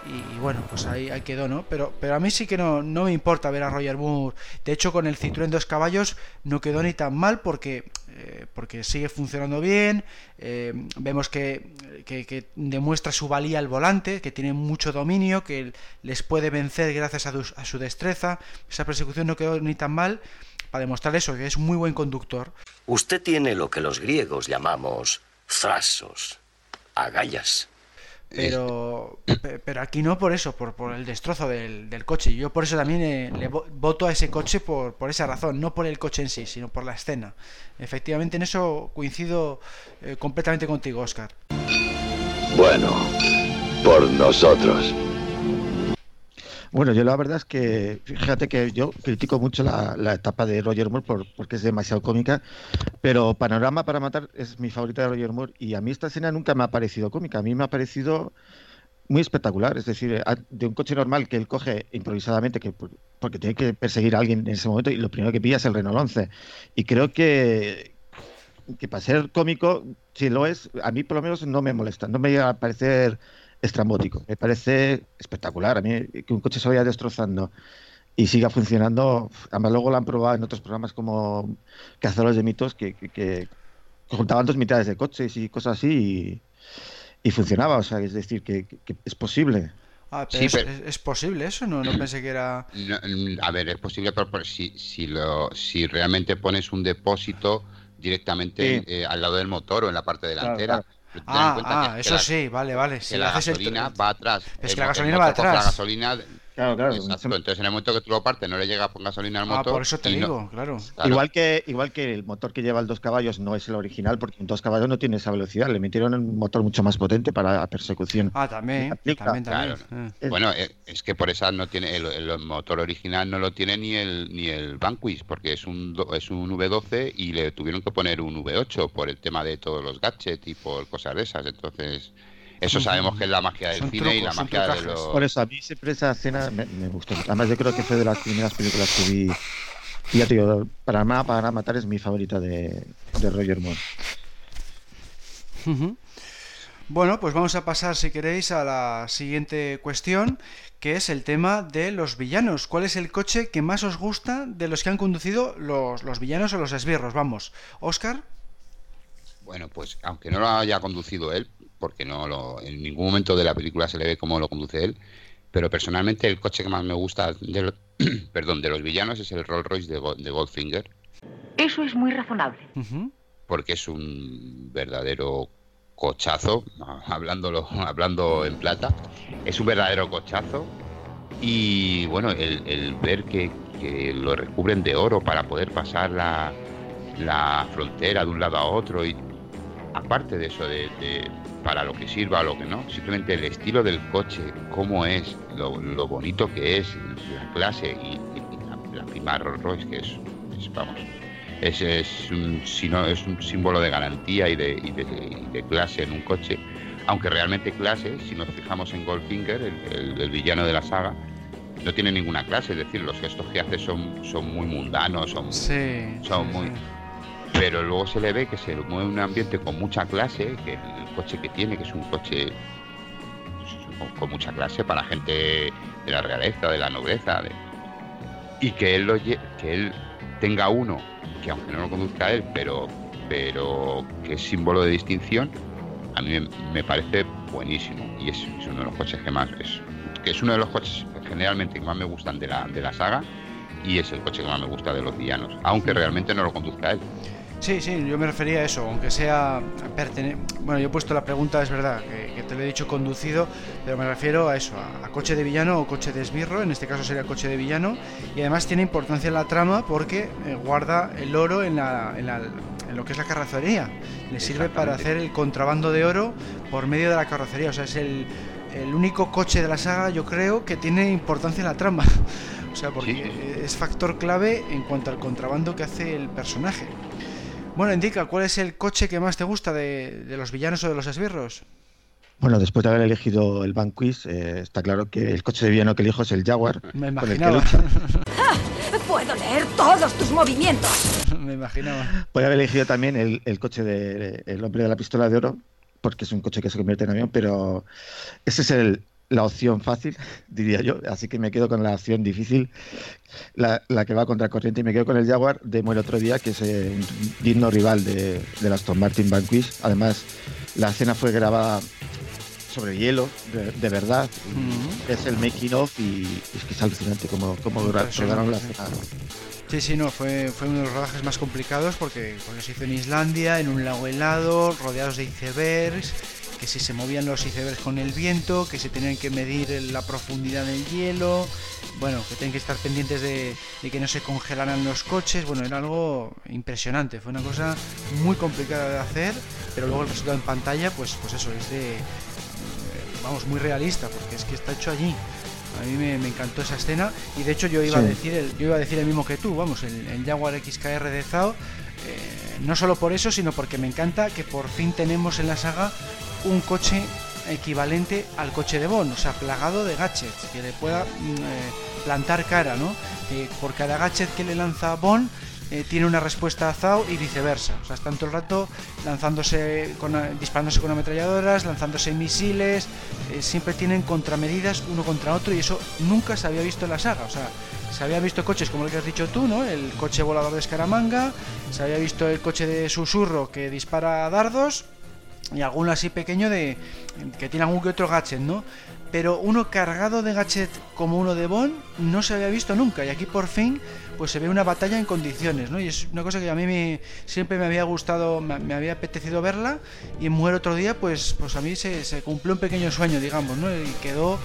y, bueno, pues ahí, quedó, ¿no? Pero, pero a mí sí que no, no me importa ver a Roger Moore. De hecho, con el Citroën dos caballos no quedó ni tan mal porque, eh, porque sigue funcionando bien. Eh, vemos que, que, demuestra su valía al volante, que tiene mucho dominio, que les puede vencer gracias a, su destreza. Esa persecución no quedó ni tan mal para demostrar eso, que es muy buen conductor. Usted tiene lo que los griegos llamamos thrasos, agallas. Pero, pero aquí no por eso, por, por el destrozo del, del coche. Yo por eso también eh, le voto a ese coche por, por esa razón, no por el coche en sí, sino por la escena. Efectivamente, en eso coincido eh, completamente contigo, Oscar. Bueno, por nosotros. Bueno, yo la verdad es que, fíjate que yo critico mucho la, etapa de Roger Moore por, porque es demasiado cómica, pero Panorama para Matar es mi favorita de Roger Moore y a mí esta escena nunca me ha parecido cómica, a mí me ha parecido muy espectacular, es decir, de un coche normal que él coge improvisadamente, que porque tiene que perseguir a alguien en ese momento y lo primero que pilla es el Renault 11. Y creo que, que para ser cómico, si lo es, a mí por lo menos no me molesta, no me llega a parecer estrambótico, me parece espectacular. A mí que un coche se vaya destrozando y siga funcionando, además luego lo han probado en otros programas como Cazadores de Mitos que, que, juntaban dos mitades de coches y cosas así y, funcionaba, o sea, es decir, que, es posible. Ah, sí, es, es, posible eso, no, no pensé que era. a ver, es posible, pero, si, si, lo, si realmente pones un depósito directamente eh, al lado del motor o en la parte delantera. Ah, ah eso sí, vale, vale. Si la gasolina va atrás. Es que la gasolina va atrás. La gasolina Claro, claro. Entonces, en el momento que tú lo partes, no le llega por gasolina al motor. Ah, por eso te digo, claro. Igual, que, igual que el motor que lleva el dos caballos no es el original, porque un dos caballos no tiene esa velocidad. Le metieron un motor mucho más potente para la persecución. Ah, también. también, también. Eh. Bueno, eh, es que por esa no tiene el, motor original no lo tiene ni el ni el Vanquish, porque es un es un V12 y le tuvieron que poner un V8 por el tema de todos los gadgets y por cosas de esas. Entonces eso sabemos que es la magia del cine y la magia de los... Por eso, a mí siempre esa escena me, gustó. Además, yo creo que fue de las primeras películas que vi. Y ya te digo, para, para matar es mi favorita de, Roger Moore. Bueno, pues vamos a pasar, si queréis, a la siguiente cuestión, que es el tema de los villanos. ¿Cuál es el coche que más os gusta de los que han conducido los, los villanos o los esbirros? Vamos, Oscar. Bueno, pues aunque no lo haya conducido él, porque no lo, en ningún momento de la película se le ve cómo lo conduce él. Pero personalmente el coche que más me gusta de, perdón, de los villanos es el Rolls Royce de, Goldfinger. Eso es muy razonable. Porque es un verdadero cochazo, hablándolo, hablando en plata, es un verdadero cochazo. Y bueno, el, ver que, lo recubren de oro para poder pasar la, la frontera de un lado a otro y aparte de eso de, para lo que sirva o lo que no, simplemente el estilo del coche, cómo es, lo, bonito que es, la clase y, la, prima Rolls Royce, que es, vamos, es, es, un, es un símbolo de garantía y de, clase en un coche, aunque realmente clase, si nos fijamos en Goldfinger, el, villano de la saga, no tiene ninguna clase, es decir, los gestos que hace son, son muy mundanos, son, son muy pero luego se le ve que se mueve un ambiente con mucha clase, que el coche que tiene, que es un coche con mucha clase para gente de la realeza, de la nobleza, y que él, lo, que él tenga uno, que aunque no lo conduzca él, pero, pero que es símbolo de distinción, a mí me, parece buenísimo. Y es, uno de los coches que más, es, que es uno de los coches generalmente que más me gustan de la, de la saga, y es el coche que más me gusta de los villanos, aunque realmente no lo conduzca él. Sí, sí, yo me refería a eso, aunque sea Bueno, yo he puesto la pregunta, es verdad, que, te lo he dicho conducido, pero me refiero a eso, a, coche de villano o coche de esbirro, en este caso sería coche de villano, y además tiene importancia en la trama porque eh, guarda el oro en, la, en, lo que es la carrocería. Le sirve para hacer el contrabando de oro por medio de la carrocería, o sea, es el, el único coche de la saga, yo creo, que tiene importancia en la trama. o sea, porque es factor clave en cuanto al contrabando que hace el personaje. Bueno, indica, ¿cuál es el coche que más te gusta de, los villanos o de los esbirros? Bueno, después de haber elegido el Vanquish, eh, está claro que el coche de villano que elijo es el Jaguar. Me imaginaba. ¡Puedo leer todos tus movimientos! Me imaginaba. Podría haber elegido también el, coche del de, hombre de la pistola de oro, porque es un coche que se convierte en avión, pero ese es el, la opción fácil, diría yo, así que me quedo con la opción difícil, la, que va contra corriente y me quedo con el Jaguar de el otro día, que es eh, un digno rival de, de Aston Martin Vanquish. Además, la escena fue grabada sobre hielo, de, verdad. Es el making of y es que es alucinante cómo, cómo rodaron la escena. Sí, sí, no, fue, fue uno de los rodajes más complicados porque, porque se hizo en Islandia, en un lago helado, rodeados de icebergs que si se movían los icebergs con el viento, que se tenían que medir la profundidad del hielo, bueno, que tienen que estar pendientes de, que no se congelaran los coches, bueno, era algo impresionante, fue una cosa muy complicada de hacer, pero luego el resultado en pantalla, pues, pues eso, es de, vamos, muy realista, porque es que está hecho allí. A mí me, encantó esa escena y de hecho yo iba, a decir el, yo iba a decir el mismo que tú, vamos, el, Jaguar XKR de Zao, eh, no solo por eso, sino porque me encanta que por fin tenemos en la saga un coche equivalente al coche de Bond, o sea, plagado de gadgets, que le pueda mm, eh, plantar cara, ¿no? por cada gadget que le lanza Bond eh, tiene una respuesta a Zao y viceversa. O sea, están todo el rato lanzándose con, disparándose con ametralladoras, lanzándose misiles, eh, siempre tienen contramedidas uno contra otro y eso nunca se había visto en la saga. O sea, se había visto coches como el que has dicho tú, ¿no? El coche volador de Escaramanga, se había visto el coche de susurro que dispara dardos y alguno así pequeño de que tiene algún que otro gadget, ¿no? Pero uno cargado de gadget como uno de Bond no se había visto nunca y aquí por fin pues se ve una batalla en condiciones, ¿no? Y es una cosa que a mí me, siempre me había gustado, me, había apetecido verla y en Muere otro día pues, pues a mí se, cumplió un pequeño sueño, digamos, ¿no? Y quedó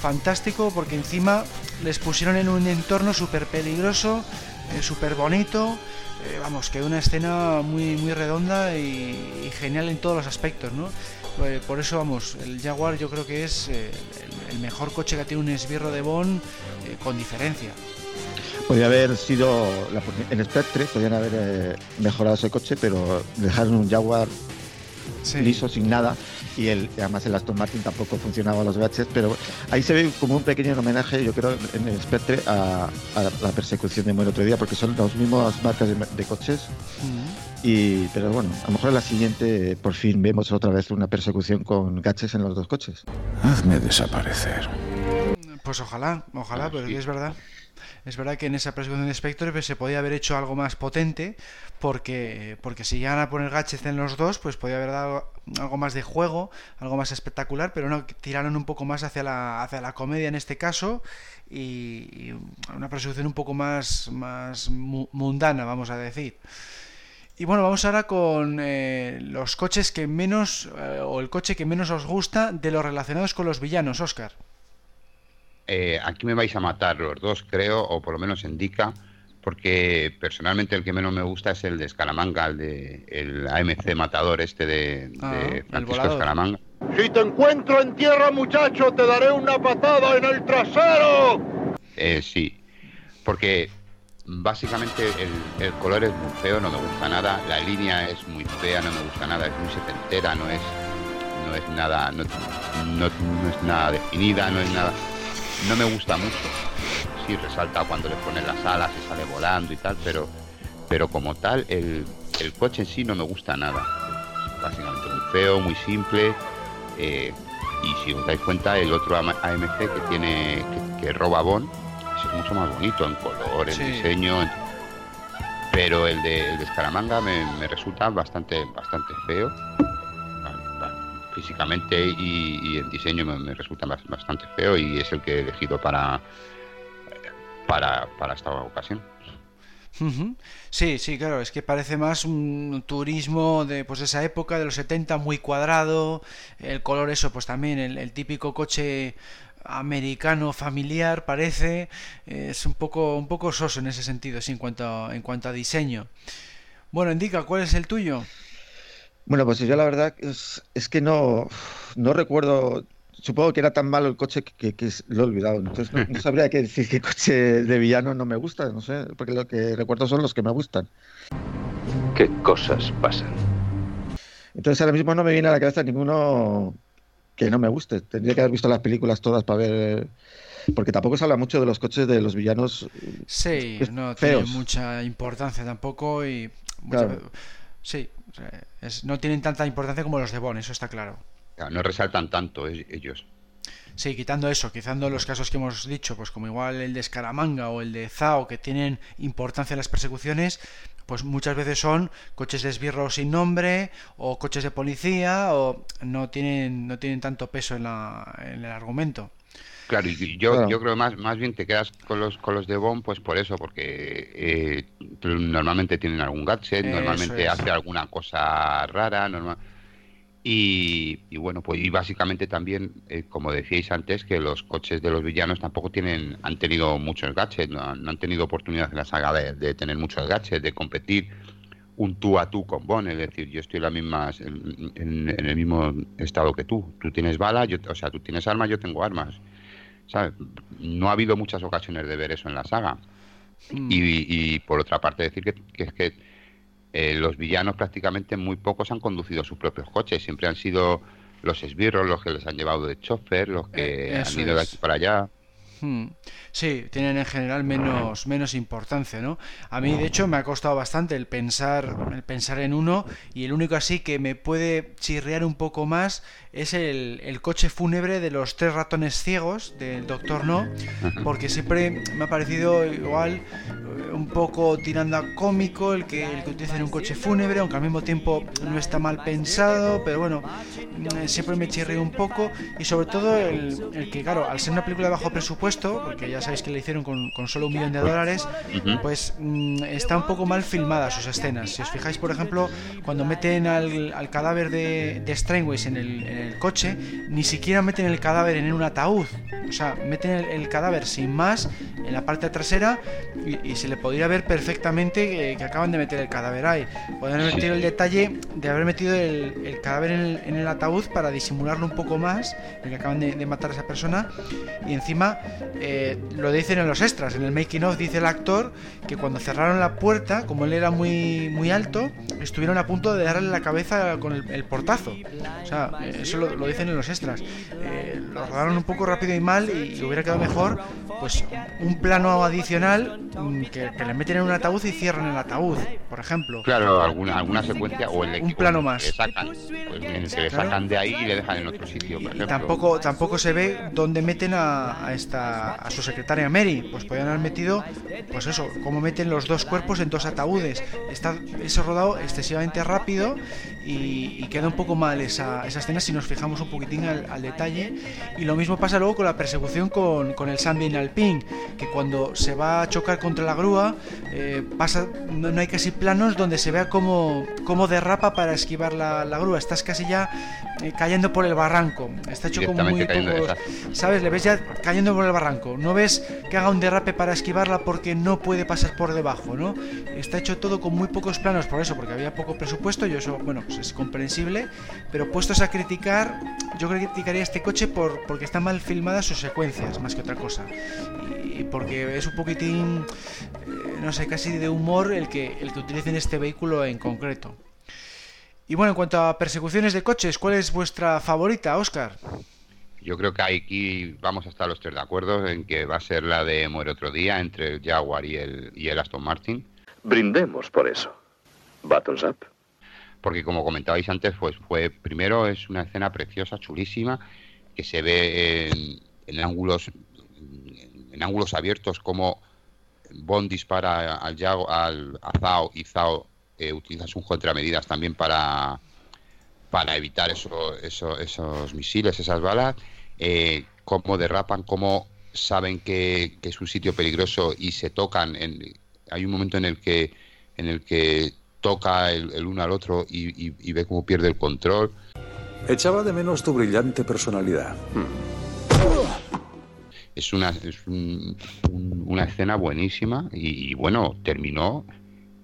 fantástico porque encima les pusieron en un entorno súper peligroso, eh, súper bonito, eh, vamos, que una escena muy, muy redonda y, genial en todos los aspectos, ¿no? Eh, por eso, vamos, el Jaguar yo creo que es el, mejor coche que tenido un esbirro de Bond con diferencia. Podría haber sido en Spectre, podrían haber mejorado ese coche, pero dejaron un Jaguar liso, sin nada, y el, además el Aston Martin tampoco funcionaba los gadgets, pero ahí se ve como un pequeño homenaje, yo creo, en el Spectre a, la persecución de Muere otro día, porque son las mismas marcas de, coches. y, pero bueno, a lo mejor en la siguiente por fin vemos otra vez una persecución con gadgets en los dos coches. Hazme desaparecer. Pues ojalá, ojalá, pero es verdad. Es verdad que en esa persecución de Spectre pues, se podía haber hecho algo más potente, porque, porque si llegan a poner gadgets en los dos, pues podía haber dado algo más de juego, algo más espectacular, pero no, tiraron un poco más hacia la, hacia la comedia en este caso, y, una persecución un poco más, más mundana, vamos a decir. Y bueno, vamos ahora con eh, los coches que menos, eh, o el coche que menos os gusta de los relacionados con los villanos, Oscar. Eh, aquí me vais a matar los dos, creo, o por lo menos indica, porque personalmente el que menos me gusta es el de Escaramanga, el de el AMC Matador este de, ah, Francisco Escaramanga. Si te encuentro en tierra, muchacho, te daré una patada en el trasero. Eh, sí, porque básicamente el, color es muy feo, no me gusta nada, la línea es muy fea, no me gusta nada, es muy setentera, no es no es nada no, no es nada definida, no es nada no me gusta mucho. Sí, resalta cuando le ponen las alas y sale volando y tal, pero, pero como tal, el, coche en sí no me gusta nada. básicamente muy feo, muy simple. Eh, y si os dais cuenta, el otro AMC que tiene que, roba Bon es mucho más bonito en color, en diseño. Pero el de, el de Escaramanga me, me resulta bastante, bastante feo físicamente y, en diseño me, resulta bastante feo y es el que he elegido para, para, para esta ocasión. Sí, sí, claro, es que parece más un turismo de pues esa época de los 70 muy cuadrado, el color eso pues también el, típico coche americano familiar parece es un poco un poco soso en ese sentido, sí, en cuanto en cuanto a diseño. Bueno, indica cuál es el tuyo. Bueno, pues yo la verdad es, es que no, no recuerdo supongo que era tan malo el coche que, lo he olvidado. Entonces no, sabría qué decir qué coche de villano no me gusta, no sé, porque lo que recuerdo son los que me gustan. ¿Qué cosas pasan? Entonces ahora mismo no me viene a la cabeza ninguno que no me guste. Tendría que haber visto las películas todas para ver. Porque tampoco se habla mucho de los coches de los villanos. Sí, no tiene mucha importancia tampoco y. Sí, no tienen tanta importancia como los de Bond, eso está claro. No resaltan tanto ellos. Sí, quitando eso, quitando los casos que hemos dicho, pues como igual el de Scaramanga o el de Zao, que tienen importancia en las persecuciones, pues muchas veces son coches de esbirro sin nombre o coches de policía o no tienen, no tienen tanto peso en, la, en el argumento. Claro, y yo, yo creo más, más bien te quedas con los, con los de Bond, pues por eso, porque eh, normalmente tienen algún gadget, normalmente hace alguna cosa rara, normal. Y, bueno, pues y básicamente también, eh, como decíais antes, que los coches de los villanos tampoco tienen, han tenido muchos gadgets, no, han tenido oportunidad en la saga de, tener muchos gadgets, de competir un tú a tú con Bond, es decir, yo estoy en, la misma, en, el mismo estado que tú. Tú tienes balas, yo, o sea, tú tienes armas, yo tengo armas no ha habido muchas ocasiones de ver eso en la saga. Mm. Y, por otra parte decir que, es que eh, los villanos prácticamente muy pocos han conducido sus propios coches, siempre han sido los esbirros los que les han llevado de chofer, los que eh, han ido de aquí para allá. Hmm. Sí, tienen en general menos, menos importancia, ¿no? A mí, de hecho, me ha costado bastante el pensar, el pensar en uno y el único así que me puede chirriar un poco más es el, el coche fúnebre de los tres ratones ciegos del Doctor No, porque siempre me ha parecido igual eh, un poco tirando a cómico el que, el que utilicen un coche fúnebre, aunque al mismo tiempo no está mal pensado, pero bueno, mm, siempre me chirría un poco y sobre todo el, el que, claro, al ser una película de bajo presupuesto, porque ya sabéis que le hicieron con, con solo un millón de dólares, pues mm, está un poco mal filmada sus escenas. Si os fijáis, por ejemplo, cuando meten al, al cadáver de, de Strainways en el, en el coche, ni siquiera meten el cadáver en un ataúd. O sea, meten el, el cadáver sin más en la parte trasera y, y se le podría ver perfectamente que, que acaban de meter el cadáver ahí. Podrían haber metido el detalle de haber metido el, el cadáver en el, en el ataúd para disimularlo un poco más, el que acaban de, de matar a esa persona. Y encima eh, lo dicen en los extras, en el making of dice el actor que cuando cerraron la puerta, como él era muy, muy alto, estuvieron a punto de darle la cabeza con el, el portazo. O sea, eh, eso lo, lo, dicen en los extras. Eh, lo rodaron un poco rápido y mal y, hubiera quedado mejor, pues un plano adicional mm, que, que, le meten en un ataúd y cierran el ataúd, por ejemplo. Claro, alguna, alguna secuencia o el un plano más. Que sacan, pues, en el que le sacan de ahí y le dejan en otro sitio. Por. Tampoco, tampoco se ve dónde meten a, a esta a su secretaria Mary. Pues podrían haber metido, pues eso, cómo meten los dos cuerpos en dos ataúdes. Está eso rodado excesivamente rápido y, y queda un poco mal esa, esa, escena si nos fijamos un poquitín al, al, detalle. Y lo mismo pasa luego con la persecución con, con el Sunbeam Alpine, que cuando se va a chocar contra la grúa, eh, pasa, no, no, hay casi planos donde se vea cómo, cómo derrapa para esquivar la, la grúa. Estás casi ya eh, cayendo por el barranco. Está hecho como muy poco, ¿Sabes? Le ves ya cayendo por el barranco. No ves que haga un derrape para esquivarla porque no puede pasar por debajo, ¿no? Está hecho todo con muy pocos planos por eso, porque había poco presupuesto y eso, bueno, pues es comprensible. Pero puestos a criticar, yo criticaría este coche por, porque están mal filmadas sus secuencias, más que otra cosa. Y porque es un poquitín, eh, no sé, casi de humor el que, el que utilicen este vehículo en concreto. Y bueno, en cuanto a persecuciones de coches, ¿cuál es vuestra favorita, Oscar? Yo creo que aquí vamos a estar los tres de acuerdo en que va a ser la de Muere otro día entre el Jaguar y el, y el Aston Martin. Brindemos por eso. Buttons up. Porque como comentabais antes, pues fue primero es una escena preciosa, chulísima, que se ve en, en ángulos en ángulos abiertos como Bond dispara al, Yago, al a Zao y Zao eh, utiliza sus contramedidas también para para evitar eso, eso, esos misiles, esas balas, eh, cómo derrapan, cómo saben que, que, es un sitio peligroso y se tocan. En, hay un momento en el que en el que toca el, el uno al otro y, y, y, ve cómo pierde el control. Echaba de menos tu brillante personalidad. Hmm. Es una, es un, un, una escena buenísima y, y bueno, terminó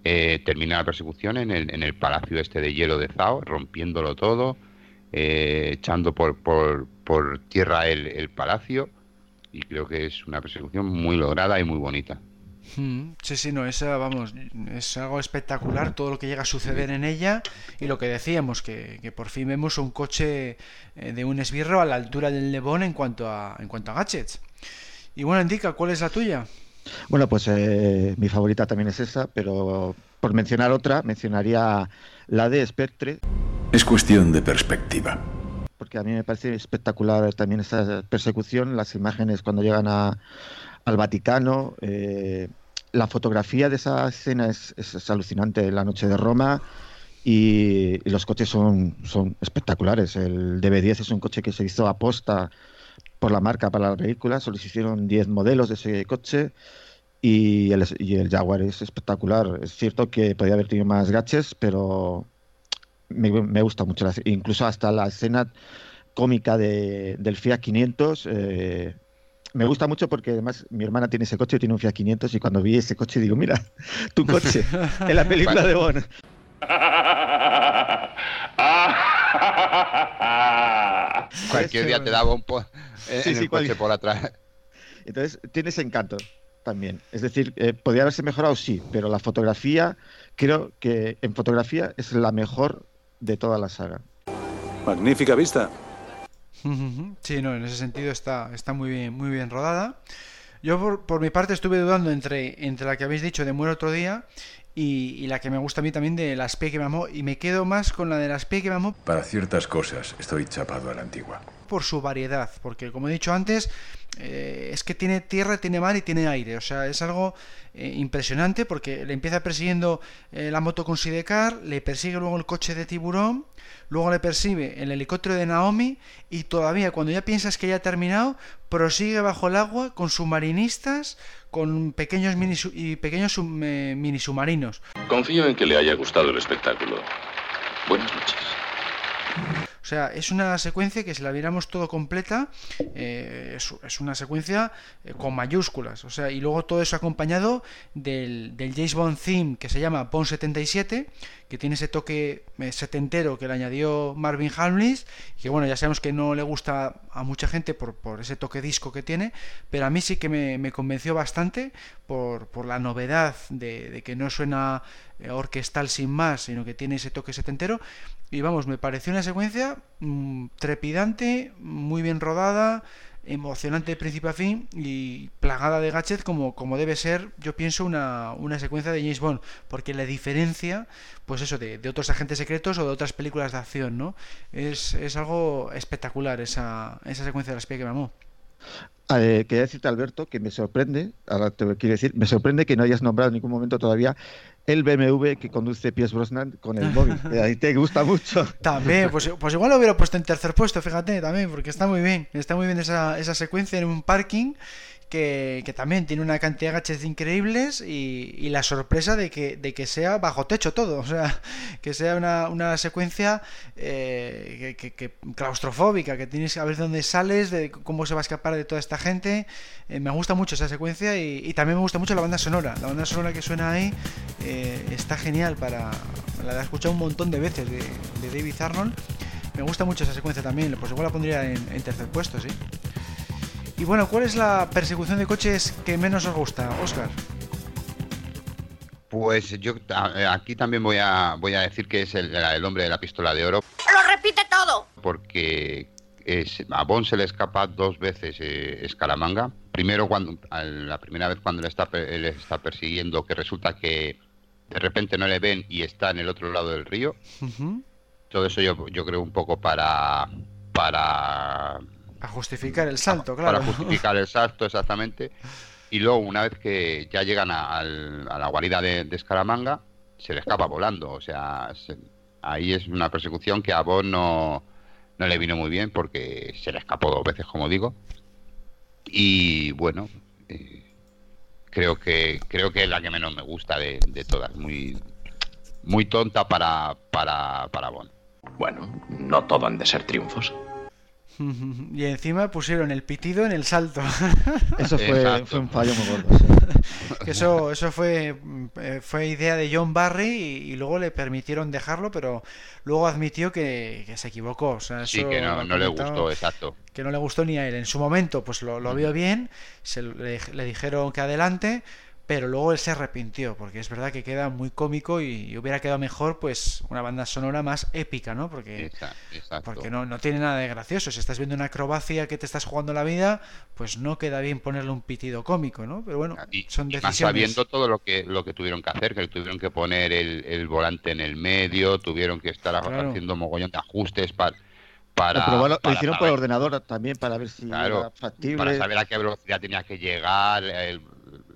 eh, termina la persecución en el, en el palacio este de hielo de Zao, rompiéndolo todo, eh, echando por, por, por tierra el, el, palacio. Y creo que es una persecución muy lograda y muy bonita. Hmm, sí, sí, no, esa, vamos, es algo espectacular todo lo que llega a suceder en ella y lo que decíamos, que, que por fin vemos un coche eh, de un esbirro a la altura del Lebón en cuanto a, en cuanto a gadgets. Y bueno, Indica, ¿cuál es la tuya? Bueno, pues eh, mi favorita también es esa, pero por mencionar otra, mencionaría la de Spectre. Es cuestión de perspectiva. Porque a mí me parece espectacular también esta persecución, las imágenes cuando llegan a, al Vaticano, eh, la fotografía de esa escena es, alucinante, la noche de Roma, y, los coches son, son espectaculares. El DB10 es un coche que se hizo a posta por la marca para la película, solo se hicieron 10 modelos de ese coche y el, Jaguar es espectacular. Es cierto que podía haber tenido más gaches, pero me, gusta mucho. Incluso hasta la escena cómica de, del Fiat 500 eh, me gusta mucho porque además mi hermana tiene ese coche, tiene un Fiat 500 y cuando vi ese coche digo, mira, tu coche en la película de Bond. Cualquier día te daba un po en sí, sí, el coche por atrás. Entonces, tiene ese encanto también. Es decir, eh, podría haberse mejorado, sí, pero la fotografía, creo que en fotografía es la mejor de toda la saga. Magnífica vista. Sí, no, en ese sentido está, está muy bien, muy bien rodada. Yo por, mi parte estuve dudando entre, entre la que habéis dicho de Muere otro día y, la que me gusta a mí también de Las Pie que me amó y me quedo más con la de Las Pie que me amó. Para ciertas cosas estoy chapado a la antigua. Por su variedad, porque como he dicho antes, eh, es que tiene tierra, tiene mar y tiene aire. O sea, es algo eh, impresionante porque le empieza persiguiendo eh, la moto con Sidecar, le persigue luego el coche de tiburón, luego le persigue el helicóptero de Naomi y todavía cuando ya piensas que ya ha terminado, prosigue bajo el agua con submarinistas, con pequeños y pequeños mini submarinos. Confío en que le haya gustado el espectáculo. Buenas noches. O sea, es una secuencia que si la viéramos todo completa, eh, es, una secuencia eh, con mayúsculas. O sea, y luego todo eso acompañado del, del James Bond theme que se llama Bond 77, que tiene ese toque eh, setentero que le añadió Marvin Hamlis, que bueno, ya sabemos que no le gusta a mucha gente por, por ese toque disco que tiene, pero a mí sí que me, convenció bastante por, por la novedad de, que no suena orquestal sin más, sino que tiene ese toque setentero, y vamos, me pareció una secuencia mm, trepidante, muy bien rodada, emocionante de principio a fin y plagada de gadgets como, como debe ser, yo pienso, una, una secuencia de James Bond, porque la diferencia, pues eso, de, otros agentes secretos o de otras películas de acción, ¿no? Es, es algo espectacular esa, esa secuencia de la espía que me amó. Eh, quería decirte, Alberto, que me sorprende, ahora te quiero decir, me sorprende que no hayas nombrado en ningún momento todavía el BMW que conduce Pierce Brosnan con el móvil. Ahí te gusta mucho. También, pues, pues, igual lo hubiera puesto en tercer puesto, fíjate, también, porque está muy bien. Está muy bien esa, esa secuencia en un parking que, también tiene una cantidad de gadgets increíbles y, la sorpresa de que, de que sea bajo techo todo, o sea, que sea una, secuencia eh, que, claustrofóbica, que tienes que ver dónde sales, de cómo se va a escapar de toda esta gente. Eh, me gusta mucho esa secuencia y, también me gusta mucho la banda sonora. La banda sonora que suena ahí eh, está genial para... La he escuchado un montón de veces de, de David Arnold. Me gusta mucho esa secuencia también, pues igual la pondría en, en tercer puesto, sí. Y bueno, ¿cuál es la persecución de coches que menos os gusta, Oscar? Pues yo aquí también voy a, voy a decir que es el, hombre de la pistola de oro. ¡Lo repite todo! Porque es, a Bond se le escapa dos veces eh, Escaramanga. Primero, cuando la primera vez cuando le está, le está persiguiendo, que resulta que de repente no le ven y está en el otro lado del río. Todo eso yo, yo creo un poco para, para a justificar el salto, claro. Para justificar el salto, exactamente. Y luego, una vez que ya llegan a, la guarida de, Escaramanga, se le escapa volando. O sea, ahí es una persecución que a vos no, no le vino muy bien porque se le escapó dos veces, como digo. Y bueno, eh, creo que creo que es la que menos me gusta de, todas. Muy, muy tonta para, para, para Bon. Bueno, no todo han de ser triunfos. Y encima pusieron el pitido en el salto. Eso fue, un fallo muy gordo. eso, eso fue, eh, fue idea de John Barry y, luego le permitieron dejarlo, pero luego admitió que, se equivocó. sí, que no, le gustó, exacto. Que no le gustó ni a él. En su momento, pues lo, lo vio bien, se, le dijeron que adelante pero luego él se arrepintió, porque es verdad que queda muy cómico y, hubiera quedado mejor pues una banda sonora más épica, ¿no? Porque, porque no, no, tiene nada de gracioso. Si estás viendo una acrobacia que te estás jugando la vida, pues no queda bien ponerle un pitido cómico, ¿no? Pero bueno, son decisiones. Más sabiendo todo lo que, lo que tuvieron que hacer, que tuvieron que poner el, volante en el medio, tuvieron que estar haciendo mogollón de ajustes para... Para, lo, hicieron por ordenador también para ver si era factible. Para saber a qué velocidad tenía que llegar, el,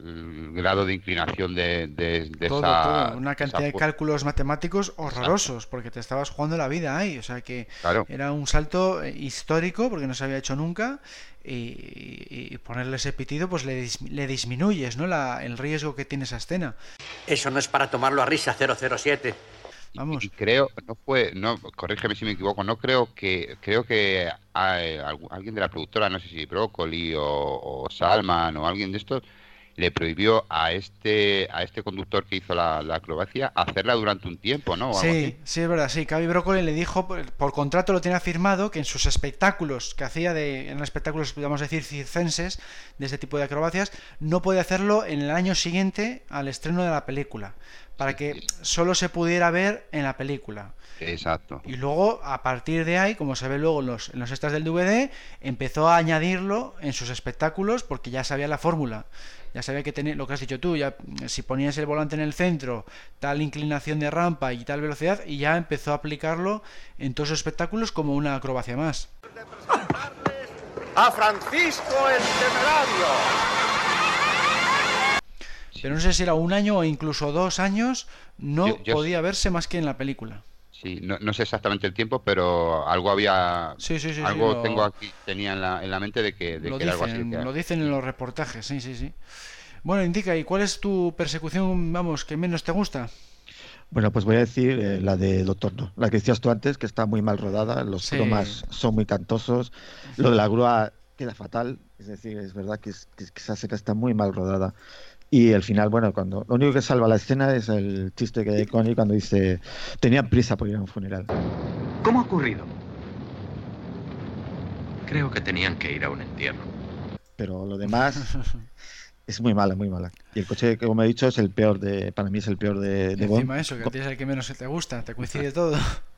el grado de inclinación de, de, esa, una cantidad de cálculos matemáticos horrorosos porque te estabas jugando la vida ahí o sea que era un salto eh, histórico porque no se había hecho nunca y, ponerle ese pitido pues le, le disminuyes no la, el riesgo que tiene esa escena. Eso no es para tomarlo a risa 007 Vamos. Y, creo, no fue, no, corrígeme si me equivoco, no creo que, creo que hay, alguien de la productora, no sé si Broccoli o, o Salman o alguien de estos, le prohibió a este a este conductor que hizo la, acrobacia hacerla durante un tiempo, ¿no? Sí, sí, es verdad, sí. Cavi Broccoli le dijo, por, contrato lo tenía firmado, que en sus espectáculos que hacía de, en espectáculos, vamos a decir, circenses, de ese tipo de acrobacias, no podía hacerlo en el año siguiente al estreno de la película para que solo se pudiera ver en la película. Exacto. Y luego, a partir de ahí, como se ve luego en los, en los extras del DVD, empezó a añadirlo en sus espectáculos porque ya sabía la fórmula. Ya sabía que tenía, lo que has dicho tú, ya si ponías el volante en el centro, tal inclinación de rampa y tal velocidad, y ya empezó a aplicarlo en todos sus espectáculos como una acrobacia más. A Francisco el Temerario. Pero no sé si era un año o incluso dos años, no podía verse más que en la película. Sí, no, sé exactamente el tiempo, pero algo había. Sí, sí, sí. Algo tengo aquí, tenía en la, en la mente de que, lo dicen, algo así. Lo dicen en los reportajes, sí, sí, sí. Bueno, indica, ¿y cuál es tu persecución, vamos, que menos te gusta? Bueno, pues voy a decir eh, la de Doctor No, la que decías tú antes, que está muy mal rodada, los sí. son muy cantosos, lo de la grúa queda fatal, es decir, es verdad que, que esa seca está muy mal rodada. Y al final, bueno, cuando lo único que salva la escena es el chiste que de Connie cuando dice tenían prisa por ir a un funeral. ¿Cómo ha ocurrido? Creo que tenían que ir a un entierro. Pero lo demás es muy mala, muy mala. Y el coche, como he dicho, es el peor de, para mí es el peor de, de Encima eso, que es el que menos te gusta, te coincide todo.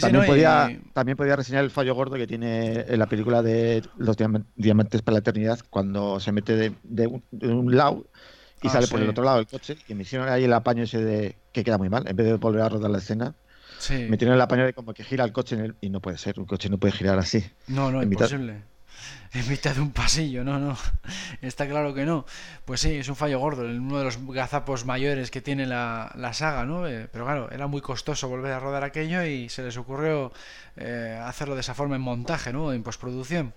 también, podía, también podía reseñar el fallo gordo que tiene en la película de Los Diamantes para la Eternidad, cuando se mete de, un, lado y ah, sale por el otro lado del coche. Y me hicieron ahí el apaño ese de que queda muy mal, en vez de volver a rodar la escena. Me metieron el apaño de como que gira el coche en y no puede ser, un coche no puede girar así. No, no, imposible en mitad de un pasillo, no, no, está claro que no. Pues sí, es un fallo gordo, uno de los gazapos mayores que tiene la, la saga, ¿no? Eh, pero claro, era muy costoso volver a rodar aquello y se les ocurrió eh, hacerlo de esa forma en montaje, ¿no? En postproducción.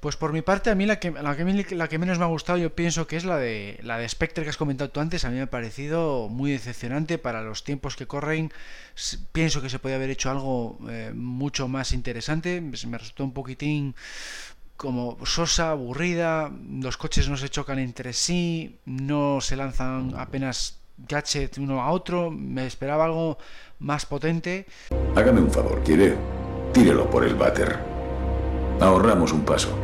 Pues por mi parte, a mí la que, la que, menos me ha gustado yo pienso que es la de, la de Spectre que has comentado tú antes. A mí me ha parecido muy decepcionante para los tiempos que corren. Pienso que se podía haber hecho algo eh, mucho más interesante. Me resultó un poquitín como sosa, aburrida, los coches no se chocan entre sí, no se lanzan apenas gadget uno a otro, me esperaba algo más potente. Hágame un favor, ¿quiere? Tírelo por el váter. Ahorramos un paso.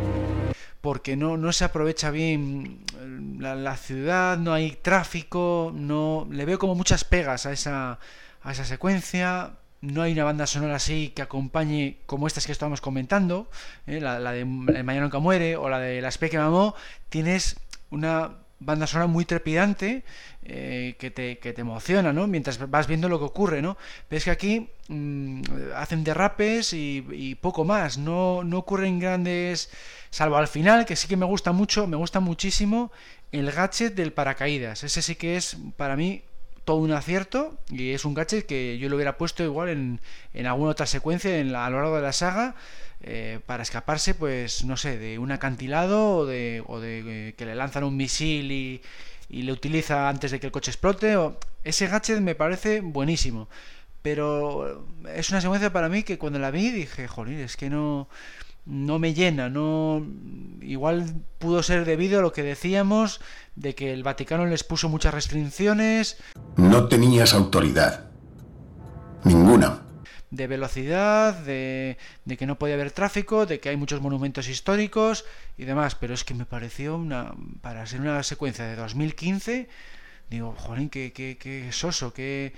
Porque no, no se aprovecha bien la, la, ciudad, no hay tráfico, no le veo como muchas pegas a esa, a esa secuencia no hay una banda sonora así que acompañe como estas que estábamos comentando, ¿eh? la, de El Mañana Nunca Muere o la de La Especie que mamó, tienes una banda sonora muy trepidante eh, que, te, que, te, emociona, ¿no? Mientras vas viendo lo que ocurre, ¿no? Ves que aquí mm, hacen derrapes y, y, poco más, no, no ocurren grandes... Salvo al final, que sí que me gusta mucho, me gusta muchísimo el gadget del paracaídas. Ese sí que es para mí todo un acierto y es un gadget que yo lo hubiera puesto igual en, en alguna otra secuencia en a lo largo de la saga eh, para escaparse pues no sé de un acantilado o de, o de eh, que le lanzan un misil y, y, le utiliza antes de que el coche explote o, ese gadget me parece buenísimo. Pero es una secuencia para mí que cuando la vi dije joder es que no no me llena, no igual pudo ser debido a lo que decíamos de que el Vaticano les puso muchas restricciones. No tenías autoridad. Ninguna. De velocidad, de, de, que no podía haber tráfico, de que hay muchos monumentos históricos y demás. Pero es que me pareció una. Para ser una secuencia de 2015, digo, joder, qué, qué, qué soso, qué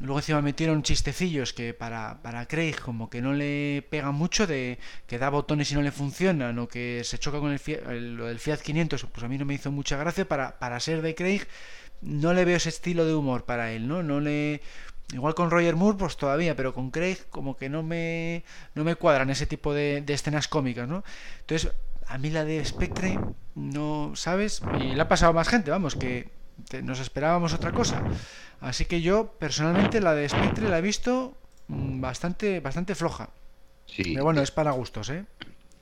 Luego encima metieron chistecillos que para, para Craig como que no le pegan mucho de que da botones y no le funcionan o que se choca con el, Fiat, lo del Fiat 500, pues a mí no me hizo mucha gracia para, para ser de Craig no le veo ese estilo de humor para él, ¿no? No le igual con Roger Moore pues todavía, pero con Craig como que no me no me cuadran ese tipo de, de escenas cómicas, ¿no? Entonces, a mí la de Spectre no, ¿sabes? Y le ha pasado más gente, vamos, que nos esperábamos otra cosa. Así que yo, personalmente, la de Spectre la he visto mm, bastante, bastante floja. Sí. Pero bueno, es para gustos, ¿eh?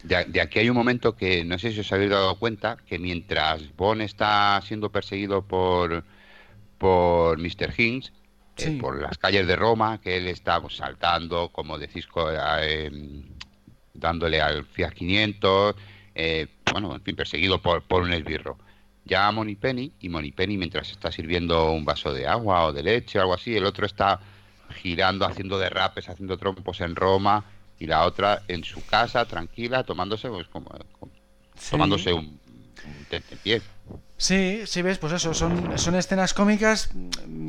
De, aquí hay un momento que no sé si os habéis dado cuenta que mientras Bond está siendo perseguido por por Mr. Hinks eh, por las calles de Roma, que él está pues, saltando, como decís, eh, dándole al Fiat 500, eh, bueno, en fin, perseguido por, por un esbirro ya a Penny y Penny mientras está sirviendo un vaso de agua o de leche o algo así, el otro está girando, haciendo derrapes, haciendo trompos en Roma y la otra en su casa tranquila tomándose pues como, tomándose un, un pie. Sí, sí, ves, pues eso, son, son escenas cómicas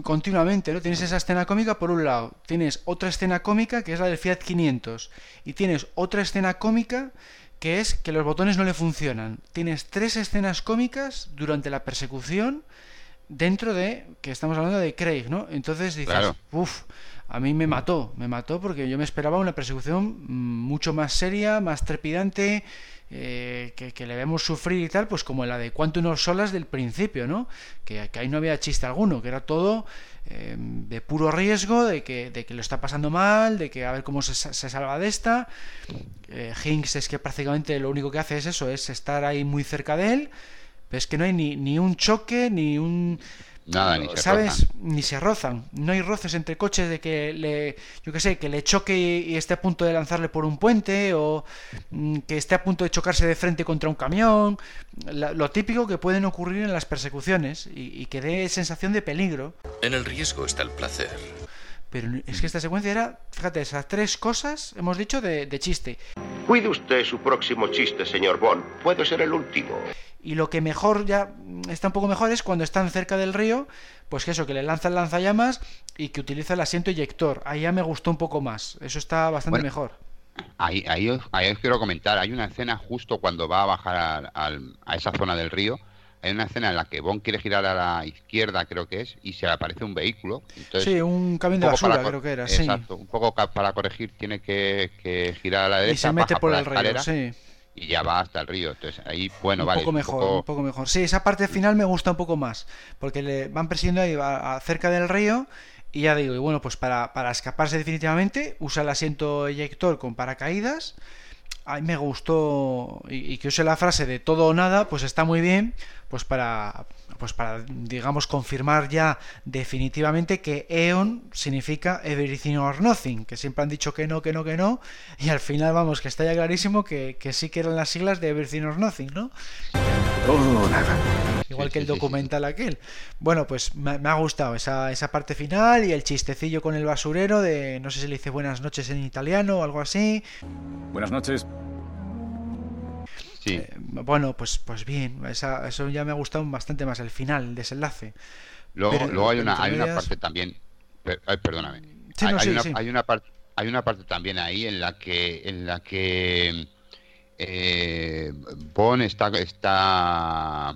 continuamente, ¿no? Tienes esa escena cómica por un lado, tienes otra escena cómica que es la del Fiat 500 y tienes otra escena cómica que es que los botones no le funcionan. Tienes tres escenas cómicas durante la persecución dentro de, que estamos hablando de Craig, ¿no? Entonces dices, uff, a mí me mató, me mató porque yo me esperaba una persecución mm, mucho más seria, más trepidante, eh, que, le vemos sufrir y tal, pues como la de Quantum of Solas del principio, ¿no? Que, ahí no había chiste alguno, que era todo eh, de puro riesgo, de que, de que lo está pasando mal, de que a ver cómo se, se salva de esta. Eh, Hinks es que prácticamente lo único que hace es eso, es estar ahí muy cerca de él, pero es que no hay ni, ni un choque, ni un Nada, ni se ¿Sabes? Ni se rozan. No hay roces entre coches de que le, yo qué sé, que le choque y, esté a punto de lanzarle por un puente o mm, que esté a punto de chocarse de frente contra un camión. lo típico que pueden ocurrir en las persecuciones y, que dé sensación de peligro. En el riesgo está el placer. Pero es que esta secuencia era, fíjate, esas tres cosas hemos dicho de, de chiste. Cuide usted su próximo chiste, señor Bond. Puede ser el último. Y lo que mejor ya está un poco mejor es cuando están cerca del río, pues que eso, que le lanza el lanzallamas y que utiliza el asiento eyector. Ahí ya me gustó un poco más. Eso está bastante mejor. Ahí, ahí, os, quiero comentar, hay una escena justo cuando va a bajar a, esa zona del río, hay una escena en la que Bond quiere girar a la izquierda, creo que es, y se le aparece un vehículo. sí, un camión de basura, creo que era. Exacto, un poco para corregir tiene que, girar a la derecha. Y se mete por el río, sí y ya va hasta el río. Entonces ahí, bueno, un vale. Poco mejor, un poco... mejor. Sí, esa parte final me gusta un poco más, porque le van persiguiendo ahí a, cerca del río y ya digo, y bueno, pues para, para escaparse definitivamente usa el asiento eyector con paracaídas. A mí me gustó y, y que use la frase de todo o nada, pues está muy bien, pues para, pues para, digamos, confirmar ya definitivamente que EON significa Everything or Nothing, que siempre han dicho que no, que no, que no, y al final, vamos, que está ya clarísimo que, sí que eran las siglas de Everything or Nothing, ¿no? Todo nada. Igual que el documental aquel. Bueno, pues me, ha gustado esa, esa parte final y el chistecillo con el basurero de, no sé si le dice buenas noches en italiano o algo así. Buenas noches. Eh, bueno, pues, pues bien, eso ya me ha gustado bastante más, el final, el desenlace. Luego, hay, una, hay una parte también, perdóname, hay, una, hay, una, parte hay una parte también ahí en la que en la que eh, Bon está está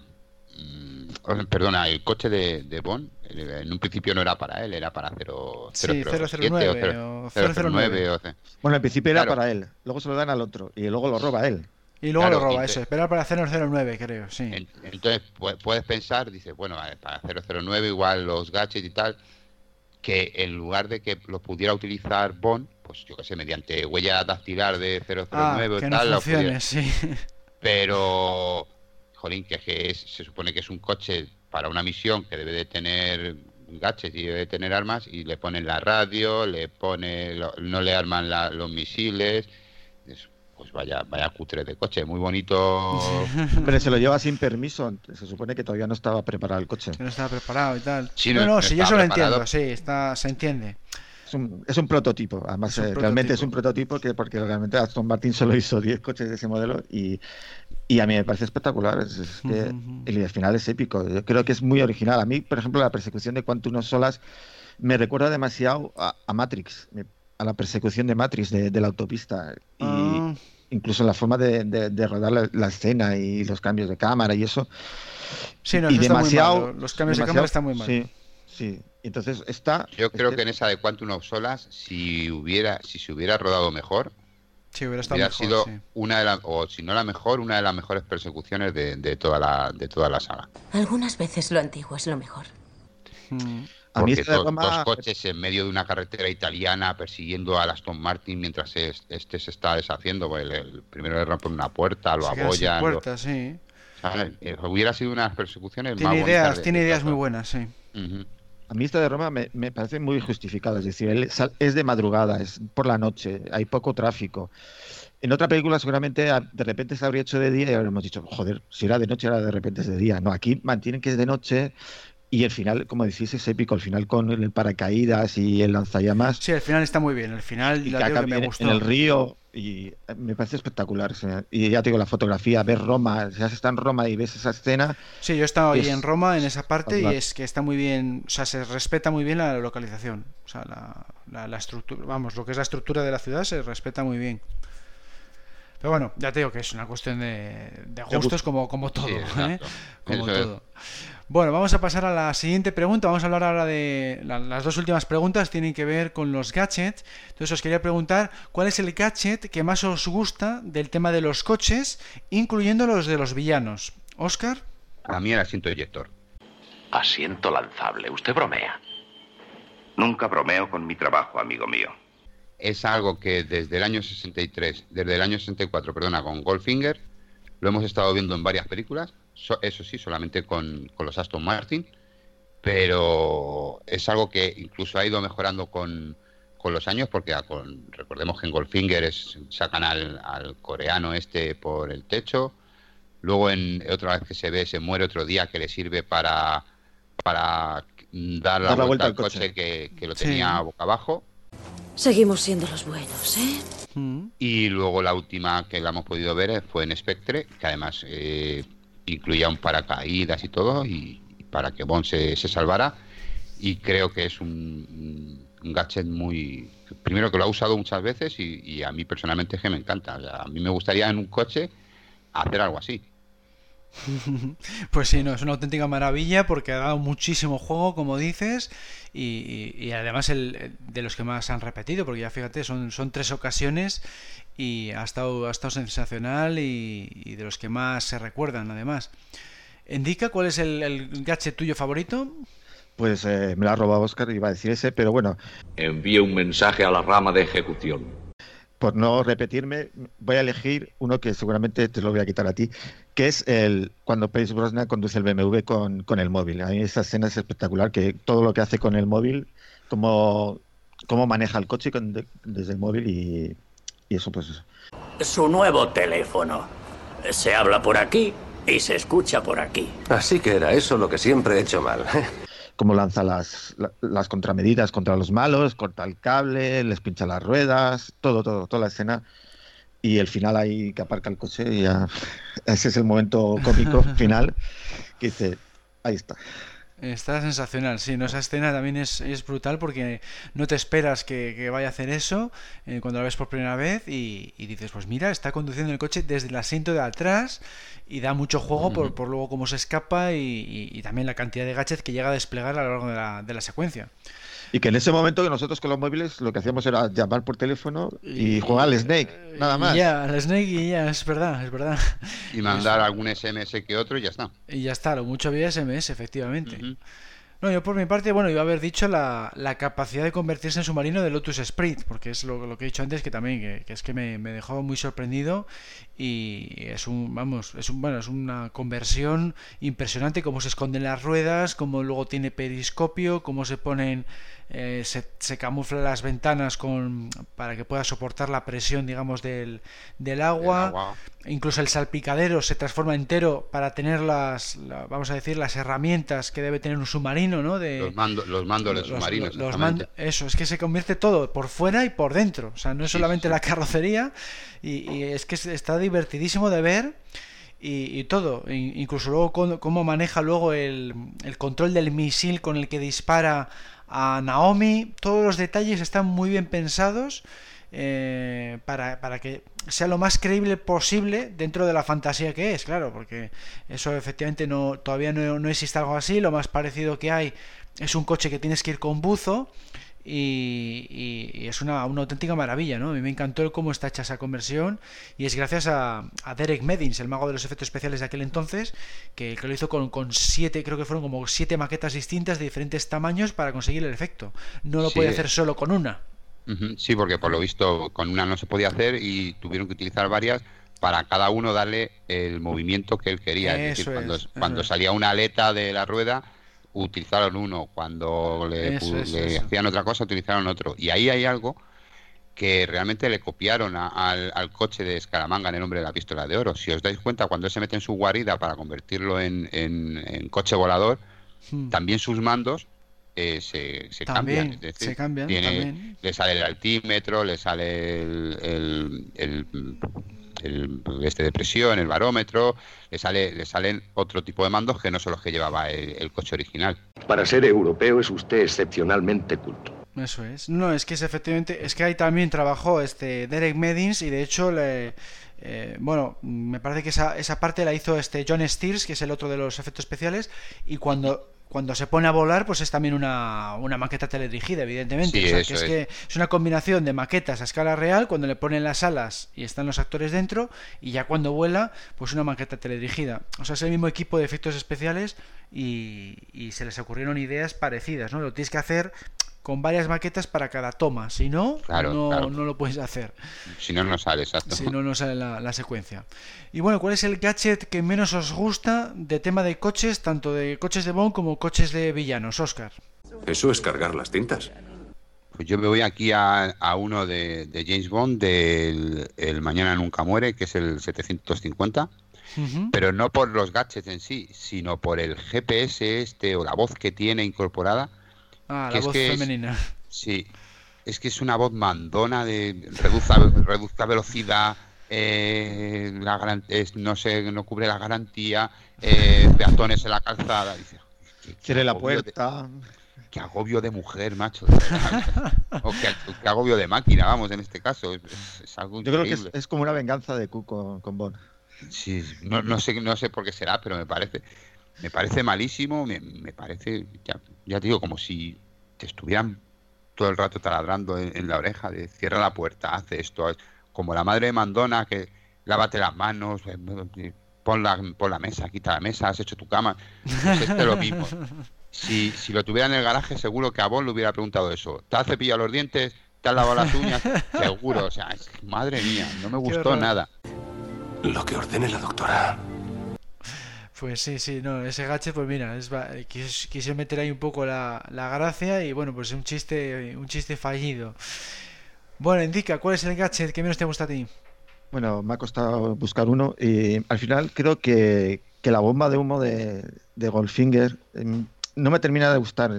mm, perdona el coche de, de Bon en un principio no era para él era para 0, 009 o 009 bueno al principio era para él luego se lo dan al otro y luego lo roba él y luego lo roba, eso. Esperar para 009, creo, sí. Entonces puedes pensar, dices, bueno, para 009 igual los gadgets y tal, que en lugar de que los pudiera utilizar Bond, pues yo qué sé, mediante huella dactilar de 009 ah, o tal. No funcione, sí. Pero, jolín, que, se supone que es un coche para una misión que debe de tener gadgets y debe de tener armas y le ponen la radio, le pone, no le arman los misiles pues vaya, vaya cutre de coche, muy bonito. Pero se lo lleva sin permiso, se supone que todavía no estaba preparado el coche. no estaba preparado y tal. no, no, si yo eso lo entiendo, sí, está, se entiende. Es un, es un prototipo, además eh, realmente es un prototipo que porque realmente Aston Martin solo hizo 10 coches de ese modelo y, y a mí me parece espectacular. Es, que el final es épico. Yo creo que es muy original. A mí, por ejemplo, la persecución de Quantum Solas me recuerda demasiado a, Matrix a la persecución de Matrix de, la autopista. Y ah. incluso la forma de, rodar la, escena y los cambios de cámara y eso. Sí, no, y demasiado, Los cambios de cámara están muy mal. Sí, sí. Entonces está. Yo creo que en esa de Quantum of Solas, si hubiera, si se hubiera rodado mejor, sí, hubiera, estado sido una de las, o si no la mejor, una de las mejores persecuciones de, toda la, de toda la saga. Algunas veces lo antiguo es lo mejor. Porque dos coches en medio de una carretera italiana persiguiendo a Aston Martin mientras este se está deshaciendo. Pues el, primero le rompen una puerta, lo apoyan. Puerta, sí. Eh, hubiera sido unas persecuciones tiene ideas, Tiene ideas muy buenas, sí. A mí esta de Roma me, parece muy justificado. Es decir, es de madrugada, es por la noche, hay poco tráfico. En otra película seguramente de repente se habría hecho de día y habríamos dicho, joder, si era de noche, ahora de repente es de día. No, aquí mantienen que es de noche y el final, como decís, es épico. El final con el paracaídas y el lanzallamas. Sí, el final está muy bien. El final y me gustó. en el río. y me parece espectacular. Y ya te digo, la fotografía, ver Roma, ya se está en Roma y ves esa escena. Sí, yo he estado ahí en Roma, en esa parte, y es que está muy bien, o sea, se respeta muy bien la localización. O sea, la, la, estructura, vamos, lo que es la estructura de la ciudad se respeta muy bien. Pero bueno, ya te digo que es una cuestión de, de gustos como, como todo. ¿eh? Como todo. Bueno, vamos a pasar a la siguiente pregunta. Vamos a hablar ahora de las dos últimas preguntas. Tienen que ver con los gadgets. Entonces os quería preguntar cuál es el gadget que más os gusta del tema de los coches, incluyendo los de los villanos. Oscar. A mí el asiento eyector. Asiento lanzable. Usted bromea. Nunca bromeo con mi trabajo, amigo mío. Es algo que desde el año 63, desde el año 64, perdona, con Goldfinger, lo hemos estado viendo en varias películas eso sí, solamente con, los Aston Martin, pero es algo que incluso ha ido mejorando con, los años, porque recordemos que en Goldfinger es, sacan al, coreano este por el techo, luego en otra vez que se ve se muere otro día que le sirve para, para dar la, vuelta, al coche, que, lo tenía boca abajo. Seguimos siendo los buenos, ¿eh? Mm. Y luego la última que la hemos podido ver fue en Spectre, que además eh, incluía un paracaídas y todo, y, para que Bond se, salvara. Y creo que es un, gadget muy. Primero que lo ha usado muchas veces y, a mí personalmente es que me encanta. a mí me gustaría en un coche hacer algo así. Pues sí, no, es una auténtica maravilla porque ha dado muchísimo juego, como dices, y, además el, de los que más han repetido, porque ya fíjate, son, son tres ocasiones y ha estado, ha estado sensacional y, de los que más se recuerdan además. ¿Indica cuál es el, gadget tuyo favorito? Pues eh, me lo ha robado Oscar, iba a decir ese, pero bueno. Envíe un mensaje a la rama de ejecución. Por no repetirme, voy a elegir uno que seguramente te lo voy a quitar a ti, que es el cuando Pace Brosnan conduce el BMW con, con el móvil. A mí esa escena es espectacular, que todo lo que hace con el móvil, cómo, cómo maneja el coche desde el móvil y y eso pues... Su nuevo teléfono. Se habla por aquí y se escucha por aquí. Así que era eso lo que siempre he hecho mal. Como lanza las, las contramedidas contra los malos, corta el cable, les pincha las ruedas, todo, todo, toda la escena. Y el final ahí que aparca el coche y ya... Ese es el momento cómico final que dice, ahí está. Está sensacional, sí, ¿no? esa escena también es, brutal porque no te esperas que, vaya a hacer eso eh, cuando la ves por primera vez y, dices, pues mira, está conduciendo el coche desde el asiento de atrás y da mucho juego por, por luego cómo se escapa y, también la cantidad de gadgets que llega a desplegar a lo largo de la, de la secuencia. Y que en ese momento que nosotros con los móviles lo que hacíamos era llamar por teléfono y, jugar al Snake, nada más. Ya, al Snake y ya, es verdad, es verdad. Y mandar algún SMS que otro y ya está. Y ya está, lo mucho había SMS, efectivamente. No, yo por mi parte, bueno, iba a haber dicho la, la, capacidad de convertirse en submarino de Lotus Sprint, porque es lo, lo que he dicho antes, que también que, es que me, me, dejó muy sorprendido y es un, vamos, es un, bueno, es una conversión impresionante, cómo se esconden las ruedas, cómo luego tiene periscopio, cómo se ponen eh, se, se, camufla las ventanas con, para que pueda soportar la presión, digamos, del, del agua. Incluso el salpicadero se transforma entero para tener las, vamos a decir, las herramientas que debe tener un submarino, ¿no? De, los, mando, los mandos del submarino. eso, es que se convierte todo por fuera y por dentro. O sea, no es solamente la carrocería y, es que está divertidísimo de ver. Y, todo, incluso luego cómo, maneja luego el, el, control del misil con el que dispara a Naomi. Todos los detalles están muy bien pensados eh, para, para, que sea lo más creíble posible dentro de la fantasía que es, claro, porque eso efectivamente no todavía no, no existe algo así. Lo más parecido que hay es un coche que tienes que ir con buzo y, es una, auténtica maravilla, ¿no? A mí me encantó el cómo está hecha esa conversión y es gracias a, Derek Medins, el mago de los efectos especiales de aquel entonces, que, lo hizo con, con, siete, creo que fueron como siete maquetas distintas de diferentes tamaños para conseguir el efecto. No lo podía hacer solo con una. Sí, porque por lo visto con una no se podía hacer y tuvieron que utilizar varias para cada uno darle el movimiento que él quería. es decir, cuando, cuando salía una aleta de la rueda utilizaron uno, cuando le, hacían otra cosa utilizaron otro. Y ahí hay algo que realmente le copiaron al, coche de Escaramanga en el nombre de la pistola de oro. Si os dais cuenta, cuando él se mete en su guarida para convertirlo en, coche volador, hmm. también sus mandos eh, se, se cambian. Es decir, se cambian tiene, le sale el altímetro, le sale el, el, el, este de presión, el barómetro, le sale le salen otro tipo de mandos que no son los que llevaba el, coche original. Para ser europeo es usted excepcionalmente culto. Eso es. No, es que es efectivamente, es que ahí también trabajó este Derek Medins y de hecho le, eh, bueno, me parece que esa, esa parte la hizo este John Steers, que es el otro de los efectos especiales, y cuando cuando se pone a volar, pues es también una, una maqueta teledirigida, evidentemente. o sea, que es, que es una combinación de maquetas a escala real, cuando le ponen las alas y están los actores dentro, y ya cuando vuela, pues una maqueta teledirigida. O sea, es el mismo equipo de efectos especiales y, y se les ocurrieron ideas parecidas, ¿no? Lo tienes que hacer con varias maquetas para cada toma. Si no, no, no, lo puedes hacer. Si no, no sale, exacto. Si no, no sale la, secuencia. Y bueno, ¿cuál es el gadget que menos os gusta de tema de coches, tanto de coches de Bond como coches de villanos, Oscar? Eso es cargar las tintas. Pues yo me voy aquí a, uno de, James Bond, del el Mañana Nunca Muere, que es el 750. Pero no por los gadgets en sí, sino por el GPS este o la voz que tiene incorporada, Ah, la voz femenina. sí, es que es una voz mandona de reduzca, velocidad, eh, la no sé, no cubre la garantía, eh, peatones en la calzada. Dice, Cierre la puerta. qué agobio de mujer, macho. o qué, agobio de máquina, vamos, en este caso. Es, algo Yo creo que es, como una venganza de Q con, con Bond. Sí, no, no, sé, no sé por qué será, pero me parece me parece malísimo, me, parece, ya, ya digo, como si te estuvieran todo el rato taladrando en, la oreja de cierra la puerta, hace esto, como la madre de Mandona que lávate las manos, eh, eh, pon la, pon la mesa, quita la mesa, has hecho tu cama, pues este es lo mismo. Si, si lo tuviera en el garaje, seguro que a vos le hubiera preguntado eso. ¿Te has cepillado los dientes? ¿Te has lavado las uñas? Seguro, o sea, madre mía, no me gustó nada. Lo que ordene la doctora. Pues sí, sí, no, ese gache, pues mira, es, quise, meter ahí un poco la, la, gracia y bueno, pues un chiste, un chiste fallido. Bueno, indica, ¿cuál es el gadget que menos te gusta a ti? Bueno, me ha costado buscar uno y al final creo que, que la bomba de humo de, de Goldfinger em, no me termina de gustar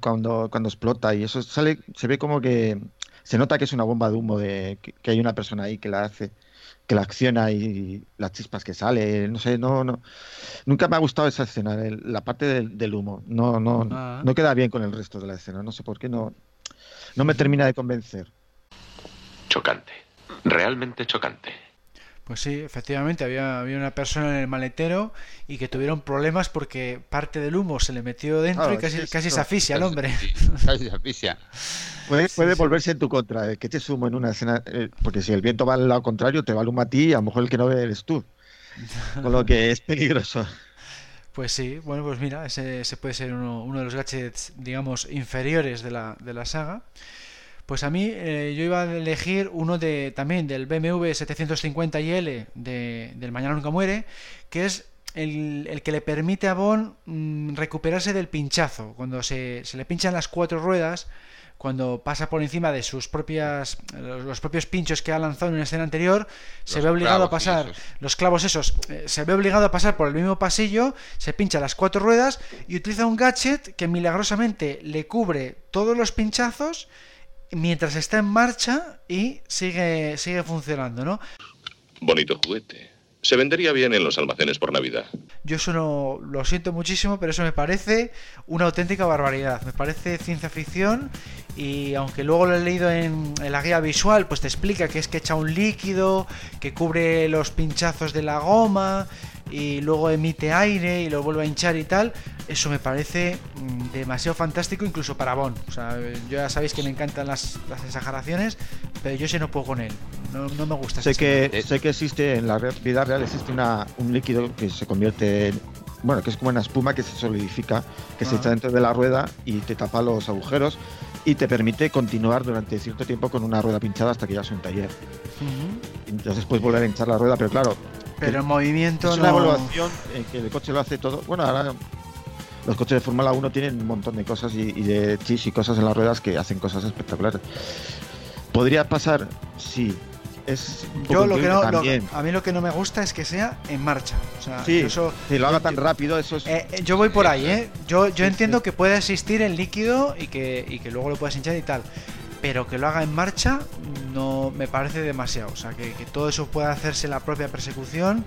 cuando, cuando explota y eso sale, se ve como que se nota que es una bomba de humo, de que hay una persona ahí que la hace que la acciona y las chispas que sale, no sé, no, no. Nunca me ha gustado esa escena, la parte del, humo. No, no, ah. no queda bien con el resto de la escena. No sé por qué no, no me termina de convencer. Chocante, realmente chocante. Pues sí, efectivamente, había, había una persona en el maletero y que tuvieron problemas porque parte del humo se le metió dentro y casi, casi se asfixia el hombre. Casi se asfixia. Puede, volverse en tu contra, que te sumo en una escena, eh, porque si el viento va al lado contrario, te va el humo a ti y a lo mejor el que no ve eres tú. Con lo que es peligroso. Pues sí, bueno, pues mira, ese, puede ser uno, uno, de los gadgets, digamos, inferiores de la, de la saga. Pues a mí eh, yo iba a elegir uno de también del BMW 750IL de, del Mañana Nunca Muere, que es el, el que le permite a Bond mm, recuperarse del pinchazo. Cuando se, se le pinchan las cuatro ruedas, cuando pasa por encima de sus propias los propios pinchos que ha lanzado en una escena anterior, se ve obligado a pasar los clavos esos, eh, se ve obligado a pasar por el mismo pasillo, se pincha las cuatro ruedas y utiliza un gadget que milagrosamente le cubre todos los pinchazos mientras está en marcha y sigue sigue funcionando, ¿no? Bonito juguete. Se vendería bien en los almacenes por Navidad. Yo eso no lo siento muchísimo, pero eso me parece una auténtica barbaridad. Me parece ciencia ficción y aunque luego lo he leído en, la guía visual, pues te explica que es que echa un líquido que cubre los pinchazos de la goma y luego emite aire y lo vuelve a hinchar y tal, eso me parece mm, demasiado fantástico incluso para Bond. O sea, yo ya sabéis que me encantan las, exageraciones, pero yo sé no puedo con él. No, me gusta. Sé que, sé que existe, en la vida real existe una, un líquido que se convierte en, bueno, que es como una espuma que se solidifica, que se echa dentro de la rueda y te tapa los agujeros y te permite continuar durante cierto tiempo con una rueda pinchada hasta que ya es un taller. Entonces puedes volver a hinchar la rueda, pero claro, pero el movimiento es una evaluación en que el coche lo hace todo. Bueno, ahora los coches de Fórmula 1 tienen un montón de cosas y, de chis y cosas en las ruedas que hacen cosas espectaculares. Podría pasar, sí, es yo lo que no, a mí lo que no me gusta es que sea en marcha. O sea, sí, eso, si lo haga tan rápido, eso es. Eh, eh, yo voy por ahí, ¿eh? Yo, yo entiendo que puede existir en líquido y que, y que luego lo puedas hinchar y tal. Pero que lo haga en marcha no me parece demasiado. O sea, que, que todo eso pueda hacerse la propia persecución,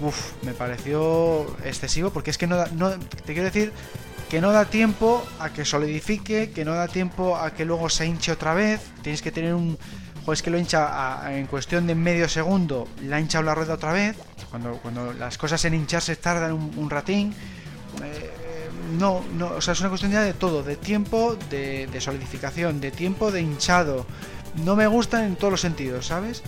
uff, me pareció excesivo porque es que no, no te quiero decir que no da tiempo a que solidifique, que no da tiempo a que luego se hinche otra vez. Tienes que tener un. Pues que lo hincha en cuestión de medio segundo, la ha hinchado la rueda otra vez. Cuando, cuando las cosas en hincharse tardan un, ratín. Eh, no, no, o sea, es una cuestión ya de todo: de tiempo, de, de solidificación, de tiempo, de hinchado. No me gustan en todos los sentidos, ¿sabes?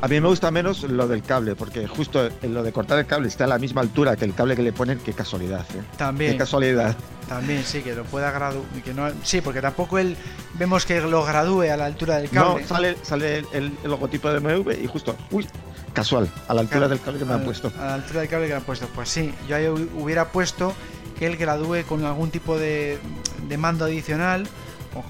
A mí me gusta menos lo del cable, porque justo lo de cortar el cable está a la misma altura que el cable que le ponen, qué casualidad. ¿eh? También. Qué casualidad. También, sí, que lo pueda graduar. No, sí, porque tampoco él vemos que lo gradúe a la altura del cable. No, sale, sale el, logotipo de MV y justo, uy, casual, a la altura del cable que me han puesto. A la altura del cable que me han puesto. Pues sí, yo ahí hubiera puesto que él gradúe con algún tipo de, de mando adicional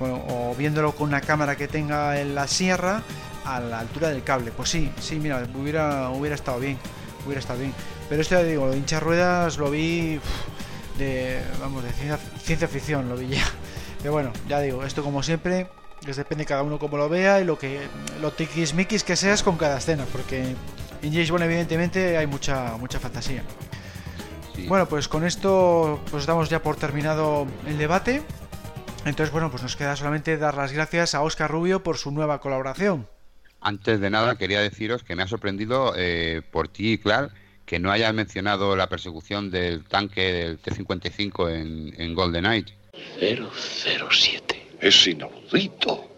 o, viéndolo con una cámara que tenga en la sierra a la altura del cable. Pues sí, sí, mira, hubiera, hubiera estado bien. Hubiera estado bien. Pero esto ya digo, lo de hinchar ruedas lo vi de, vamos, de ciencia, ficción, lo vi ya. Pero bueno, ya digo, esto como siempre, les depende cada uno como lo vea y lo que lo tiquismiquis que seas con cada escena, porque en James Bond evidentemente hay mucha mucha fantasía. Bueno, pues con esto pues damos ya por terminado el debate. Entonces, bueno, pues nos queda solamente dar las gracias a Oscar Rubio por su nueva colaboración. Antes de nada, quería deciros que me ha sorprendido eh, por ti Clark que no hayas mencionado la persecución del tanque del T-55 en, en Golden Age. 007. Es inaudito.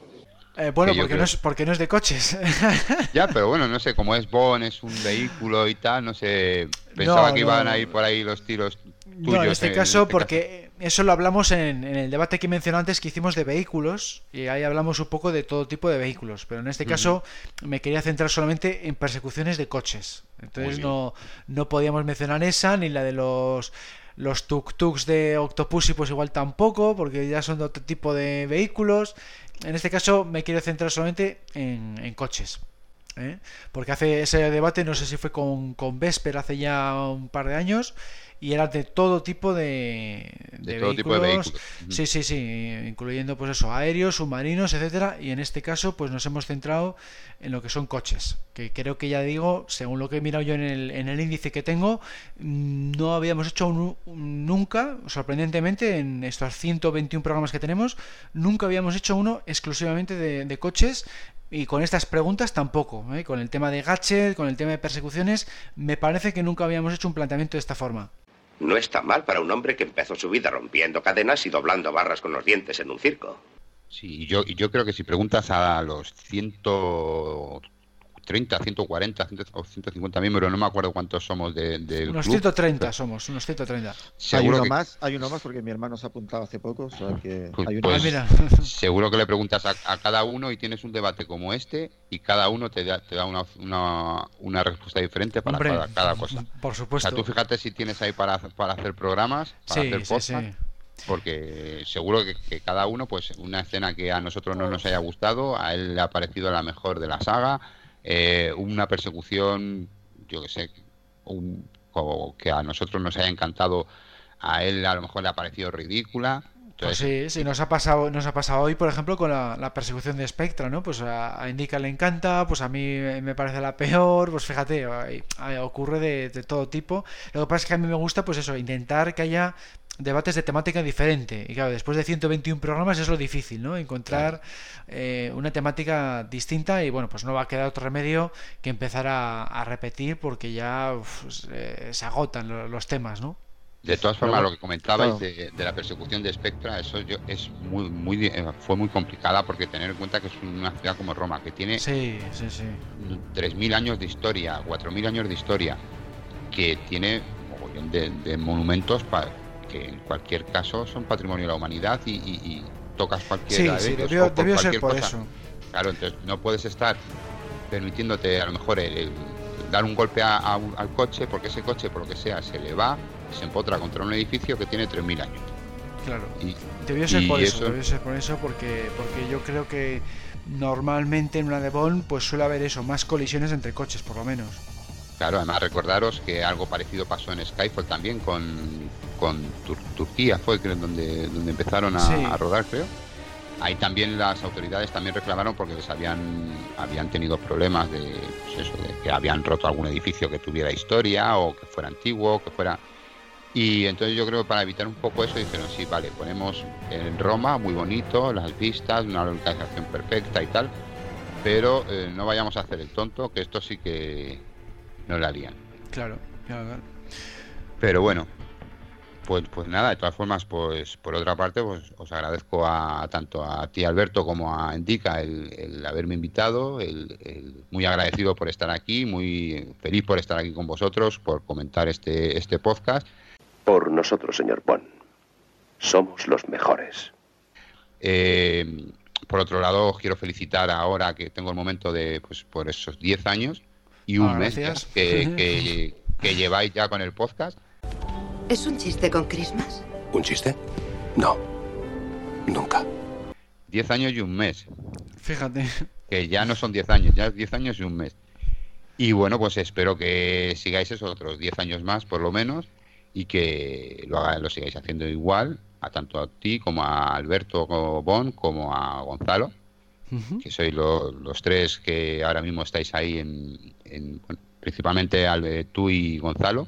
Eh, bueno, porque, no es, porque no es de coches. ya, pero bueno, no sé, como es Bond, es un vehículo y tal, no sé. Pensaba que iban a ir por ahí los tiros no, en este caso, porque eso lo hablamos en, el debate que mencioné antes que hicimos de vehículos, y ahí hablamos un poco de todo tipo de vehículos, pero en este caso me quería centrar solamente en persecuciones de coches. Entonces no, no podíamos mencionar esa, ni la de los los tuk-tuks de Octopussy pues igual tampoco, porque ya son de otro tipo de vehículos. En este caso me quiero centrar solamente en, coches. ¿eh? Porque hace ese debate, no sé si fue con, con Vesper hace ya un par de años, y era de todo tipo de, de, todo tipo de vehículos. Sí, sí, sí, incluyendo pues eso, aéreos, submarinos, etcétera, y en este caso pues nos hemos centrado en lo que son coches, que creo que ya digo, según lo que he mirado yo en el, en el índice que tengo, mm, no habíamos hecho nunca, sorprendentemente, en estos 121 programas que tenemos, nunca habíamos hecho uno exclusivamente de, de coches y con estas preguntas tampoco, ¿eh? con el tema de gadget, con el tema de persecuciones, me parece que nunca habíamos hecho un planteamiento de esta forma. No está mal para un hombre que empezó su vida rompiendo cadenas y doblando barras con los dientes en un circo. Sí, yo, yo creo que si preguntas a los ciento 30, 140 o 150 miembros, no me acuerdo cuántos somos del de, Unos 130 somos, unos 130. Hay uno más, hay uno más porque mi hermano se ha apuntado hace poco, o sea que pues, hay uno pues, Seguro que le preguntas a, cada uno y tienes un debate como este y cada uno te da, te da una, una, una respuesta diferente para cada, cosa. Por supuesto. O sea, tú fíjate si tienes ahí para, para hacer programas, para hacer podcast. porque seguro que, que, cada uno, pues una escena que a nosotros no nos haya gustado, a él le ha parecido la mejor de la saga, eh, una persecución, yo que sé, un, que a nosotros nos haya encantado, a él a lo mejor le ha parecido ridícula. pues sí, sí, nos ha pasado, nos ha pasado hoy, por ejemplo, con la, persecución de Spectra, ¿no? Pues a, Indica le encanta, pues a mí me parece la peor, pues fíjate, ocurre de, de, todo tipo. Lo que pasa es que a mí me gusta, pues eso, intentar que haya debates de temática diferente. Y claro, después de 121 programas es lo difícil, ¿no? Encontrar eh, una temática distinta y bueno, pues no va a quedar otro remedio que empezar a, repetir porque ya se agotan los, temas, ¿no? De todas formas, lo que comentabais de, la persecución de Spectra, eso yo, es muy, muy, eh, fue muy complicada porque tener en cuenta que es una ciudad como Roma, que tiene sí, sí, sí. 3.000 años de historia, 4.000 años de historia, que tiene un de, de monumentos para que en cualquier caso son patrimonio de la humanidad y, tocas cualquier sí, debió, ser por eso. Claro, entonces no puedes estar permitiéndote a lo mejor el, dar un golpe al coche porque ese coche, por lo que sea, se le va, se empotra contra un edificio que tiene 3.000 años. Claro. debió ser por eso, debió ser por eso, porque, porque yo creo que normalmente en una de Bond pues suele haber eso, más colisiones entre coches por lo menos. Claro, además recordaros que algo parecido pasó en Skyfall también con, con Turquía, fue donde, donde empezaron a, rodar, creo. Ahí también las autoridades también reclamaron porque les habían, habían tenido problemas de, pues eso, de que habían roto algún edificio que tuviera historia o que fuera antiguo, que fuera... Y entonces yo creo que para evitar un poco eso dijeron, sí, vale, ponemos en Roma, muy bonito, las vistas, una localización perfecta y tal, pero eh, no vayamos a hacer el tonto, que esto sí que no la harían. Claro, claro, Pero bueno, pues, pues nada, de todas formas, pues por otra parte, pues os agradezco a tanto a ti Alberto como a Indica el, haberme invitado, el, muy agradecido por estar aquí, muy feliz por estar aquí con vosotros, por comentar este, este podcast. Por nosotros, señor Pon, somos los mejores. Eh, por otro lado, os quiero felicitar ahora que tengo el momento de, pues por esos 10 años, y un ah, mes que, que, lleváis ya con el podcast. ¿Es un chiste con Christmas? ¿Un chiste? No. Nunca. Diez años y un mes. Fíjate. Que ya no son diez años, ya es diez años y un mes. Y bueno, pues espero que sigáis esos otros diez años más, por lo menos, y que lo, haga, lo sigáis haciendo igual, a tanto a ti como a Alberto Bon, como a Gonzalo que sois los tres que ahora mismo estáis ahí en, principalmente tú y Gonzalo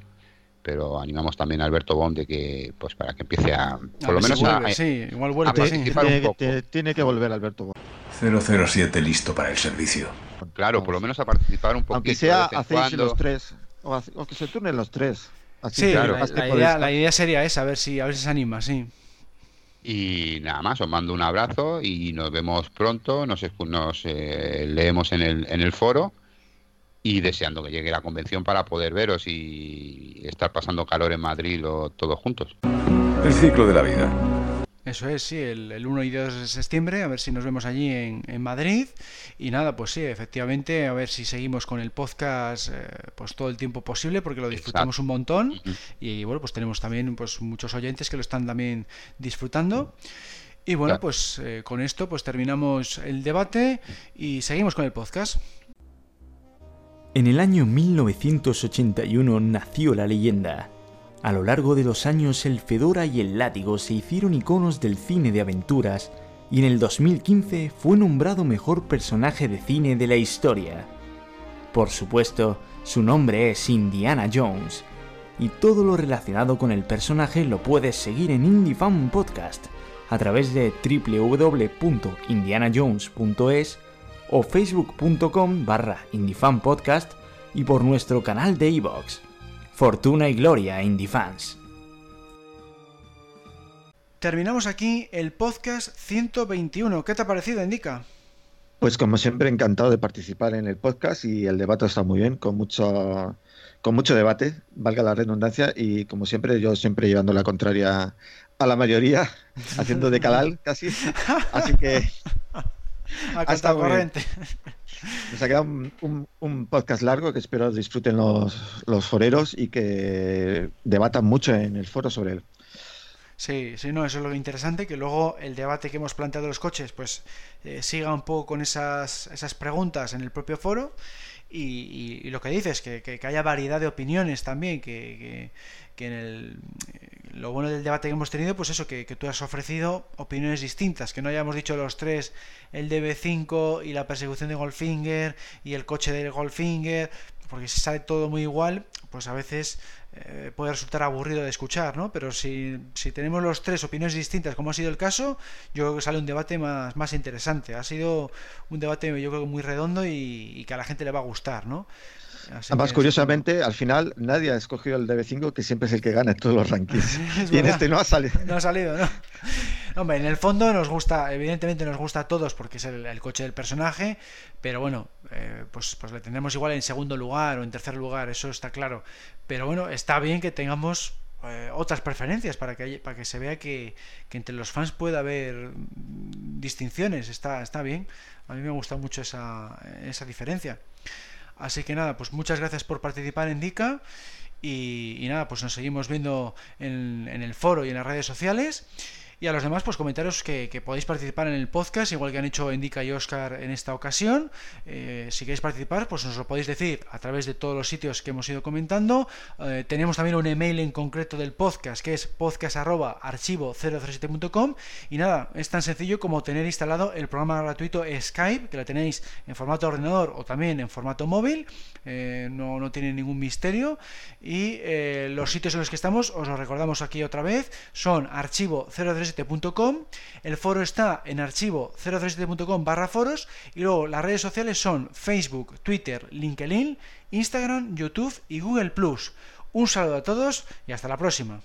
pero animamos también a Alberto Bond de que pues para que empiece a por lo menos a, sí, igual vuelve, participar un poco. Tiene, que volver Alberto Bond. 007 listo para el servicio. Claro por lo menos a participar un poquito aunque sea hacéis los tres o, que se turnen los tres. Sí, claro. la, idea, la, idea, sería esa a ver si a ver si se anima sí. Y nada más, os mando un abrazo y nos vemos pronto, nos, nos eh, leemos en el, en el foro y deseando que llegue la convención para poder veros y estar pasando calor en Madrid o todos juntos. El ciclo de la vida. Eso es, sí, el, 1 y 2 de septiembre, a ver si nos vemos allí en, en, Madrid. Y nada, pues sí, efectivamente, a ver si seguimos con el podcast eh, pues todo el tiempo posible, porque lo disfrutamos un montón. Y bueno, pues tenemos también pues muchos oyentes que lo están también disfrutando. Y bueno, pues eh, con esto pues terminamos el debate y seguimos con el podcast. En el año 1981 nació la leyenda a lo largo de los años el Fedora y el Látigo se hicieron iconos del cine de aventuras y en el 2015 fue nombrado mejor personaje de cine de la historia. Por supuesto, su nombre es Indiana Jones, y todo lo relacionado con el personaje lo puedes seguir en IndieFan Podcast a través de www.indianajones.es o facebook.com barra Podcast y por nuestro canal de iVoox. Fortuna y gloria, Indie fans. Terminamos aquí el podcast 121. ¿Qué te ha parecido, Indica? Pues como siempre, encantado de participar en el podcast y el debate está muy bien, con mucho, con mucho debate, valga la redundancia, y como siempre, yo siempre llevando la contraria a la mayoría, haciendo de calal casi. Así que... Hasta corriente. Nos ha quedado un, podcast largo que espero disfruten los, los foreros y que debatan mucho en el foro sobre él. Sí, sí, no, eso es lo interesante, que luego el debate que hemos planteado de los coches, pues eh, siga un poco con esas, esas preguntas en el propio foro y, lo que dices, que, que, haya variedad de opiniones también, que, que en el, lo bueno del debate que hemos tenido, pues eso, que, tú has ofrecido opiniones distintas, que no hayamos dicho los tres, el DB5 y la persecución de Goldfinger y el coche de Goldfinger, porque si sale todo muy igual, pues a veces eh, puede resultar aburrido de escuchar, ¿no? Pero si, si, tenemos los tres opiniones distintas, como ha sido el caso, yo creo que sale un debate más, más interesante. Ha sido un debate, yo creo, muy redondo y, y que a la gente le va a gustar, ¿no? Además, curiosamente, al final nadie ha escogido el DB5, que siempre es el que gana en todos los rankings. y en este no ha salido. No ha salido, ¿no? Hombre, en el fondo nos gusta, evidentemente nos gusta a todos porque es el, coche del personaje, pero bueno, eh, pues, pues le tendremos igual en segundo lugar o en tercer lugar, eso está claro. Pero bueno, está bien que tengamos eh, otras preferencias para que, para que se vea que, entre los fans puede haber distinciones, está, está bien. A mí me gusta mucho esa, esa diferencia. Así que nada, pues muchas gracias por participar en Dica y, nada, pues nos seguimos viendo en, el foro y en las redes sociales. Y a los demás, pues comentaros que, podéis participar en el podcast, igual que han hecho Indica y Oscar en esta ocasión. Eh, si queréis participar, pues nos lo podéis decir a través de todos los sitios que hemos ido comentando. Eh, tenemos también un email en concreto del podcast, que es podcast.archivo037.com. Y nada, es tan sencillo como tener instalado el programa gratuito Skype, que lo tenéis en formato ordenador o también en formato móvil. Eh, no, no tiene ningún misterio. Y los sitios en los que estamos, os lo recordamos aquí otra vez, son archivo037.com. El foro está en archivo037.com barra foros. Y luego las redes sociales son Facebook, Twitter, LinkedIn, Instagram, YouTube y Google. Un saludo a todos y hasta la próxima.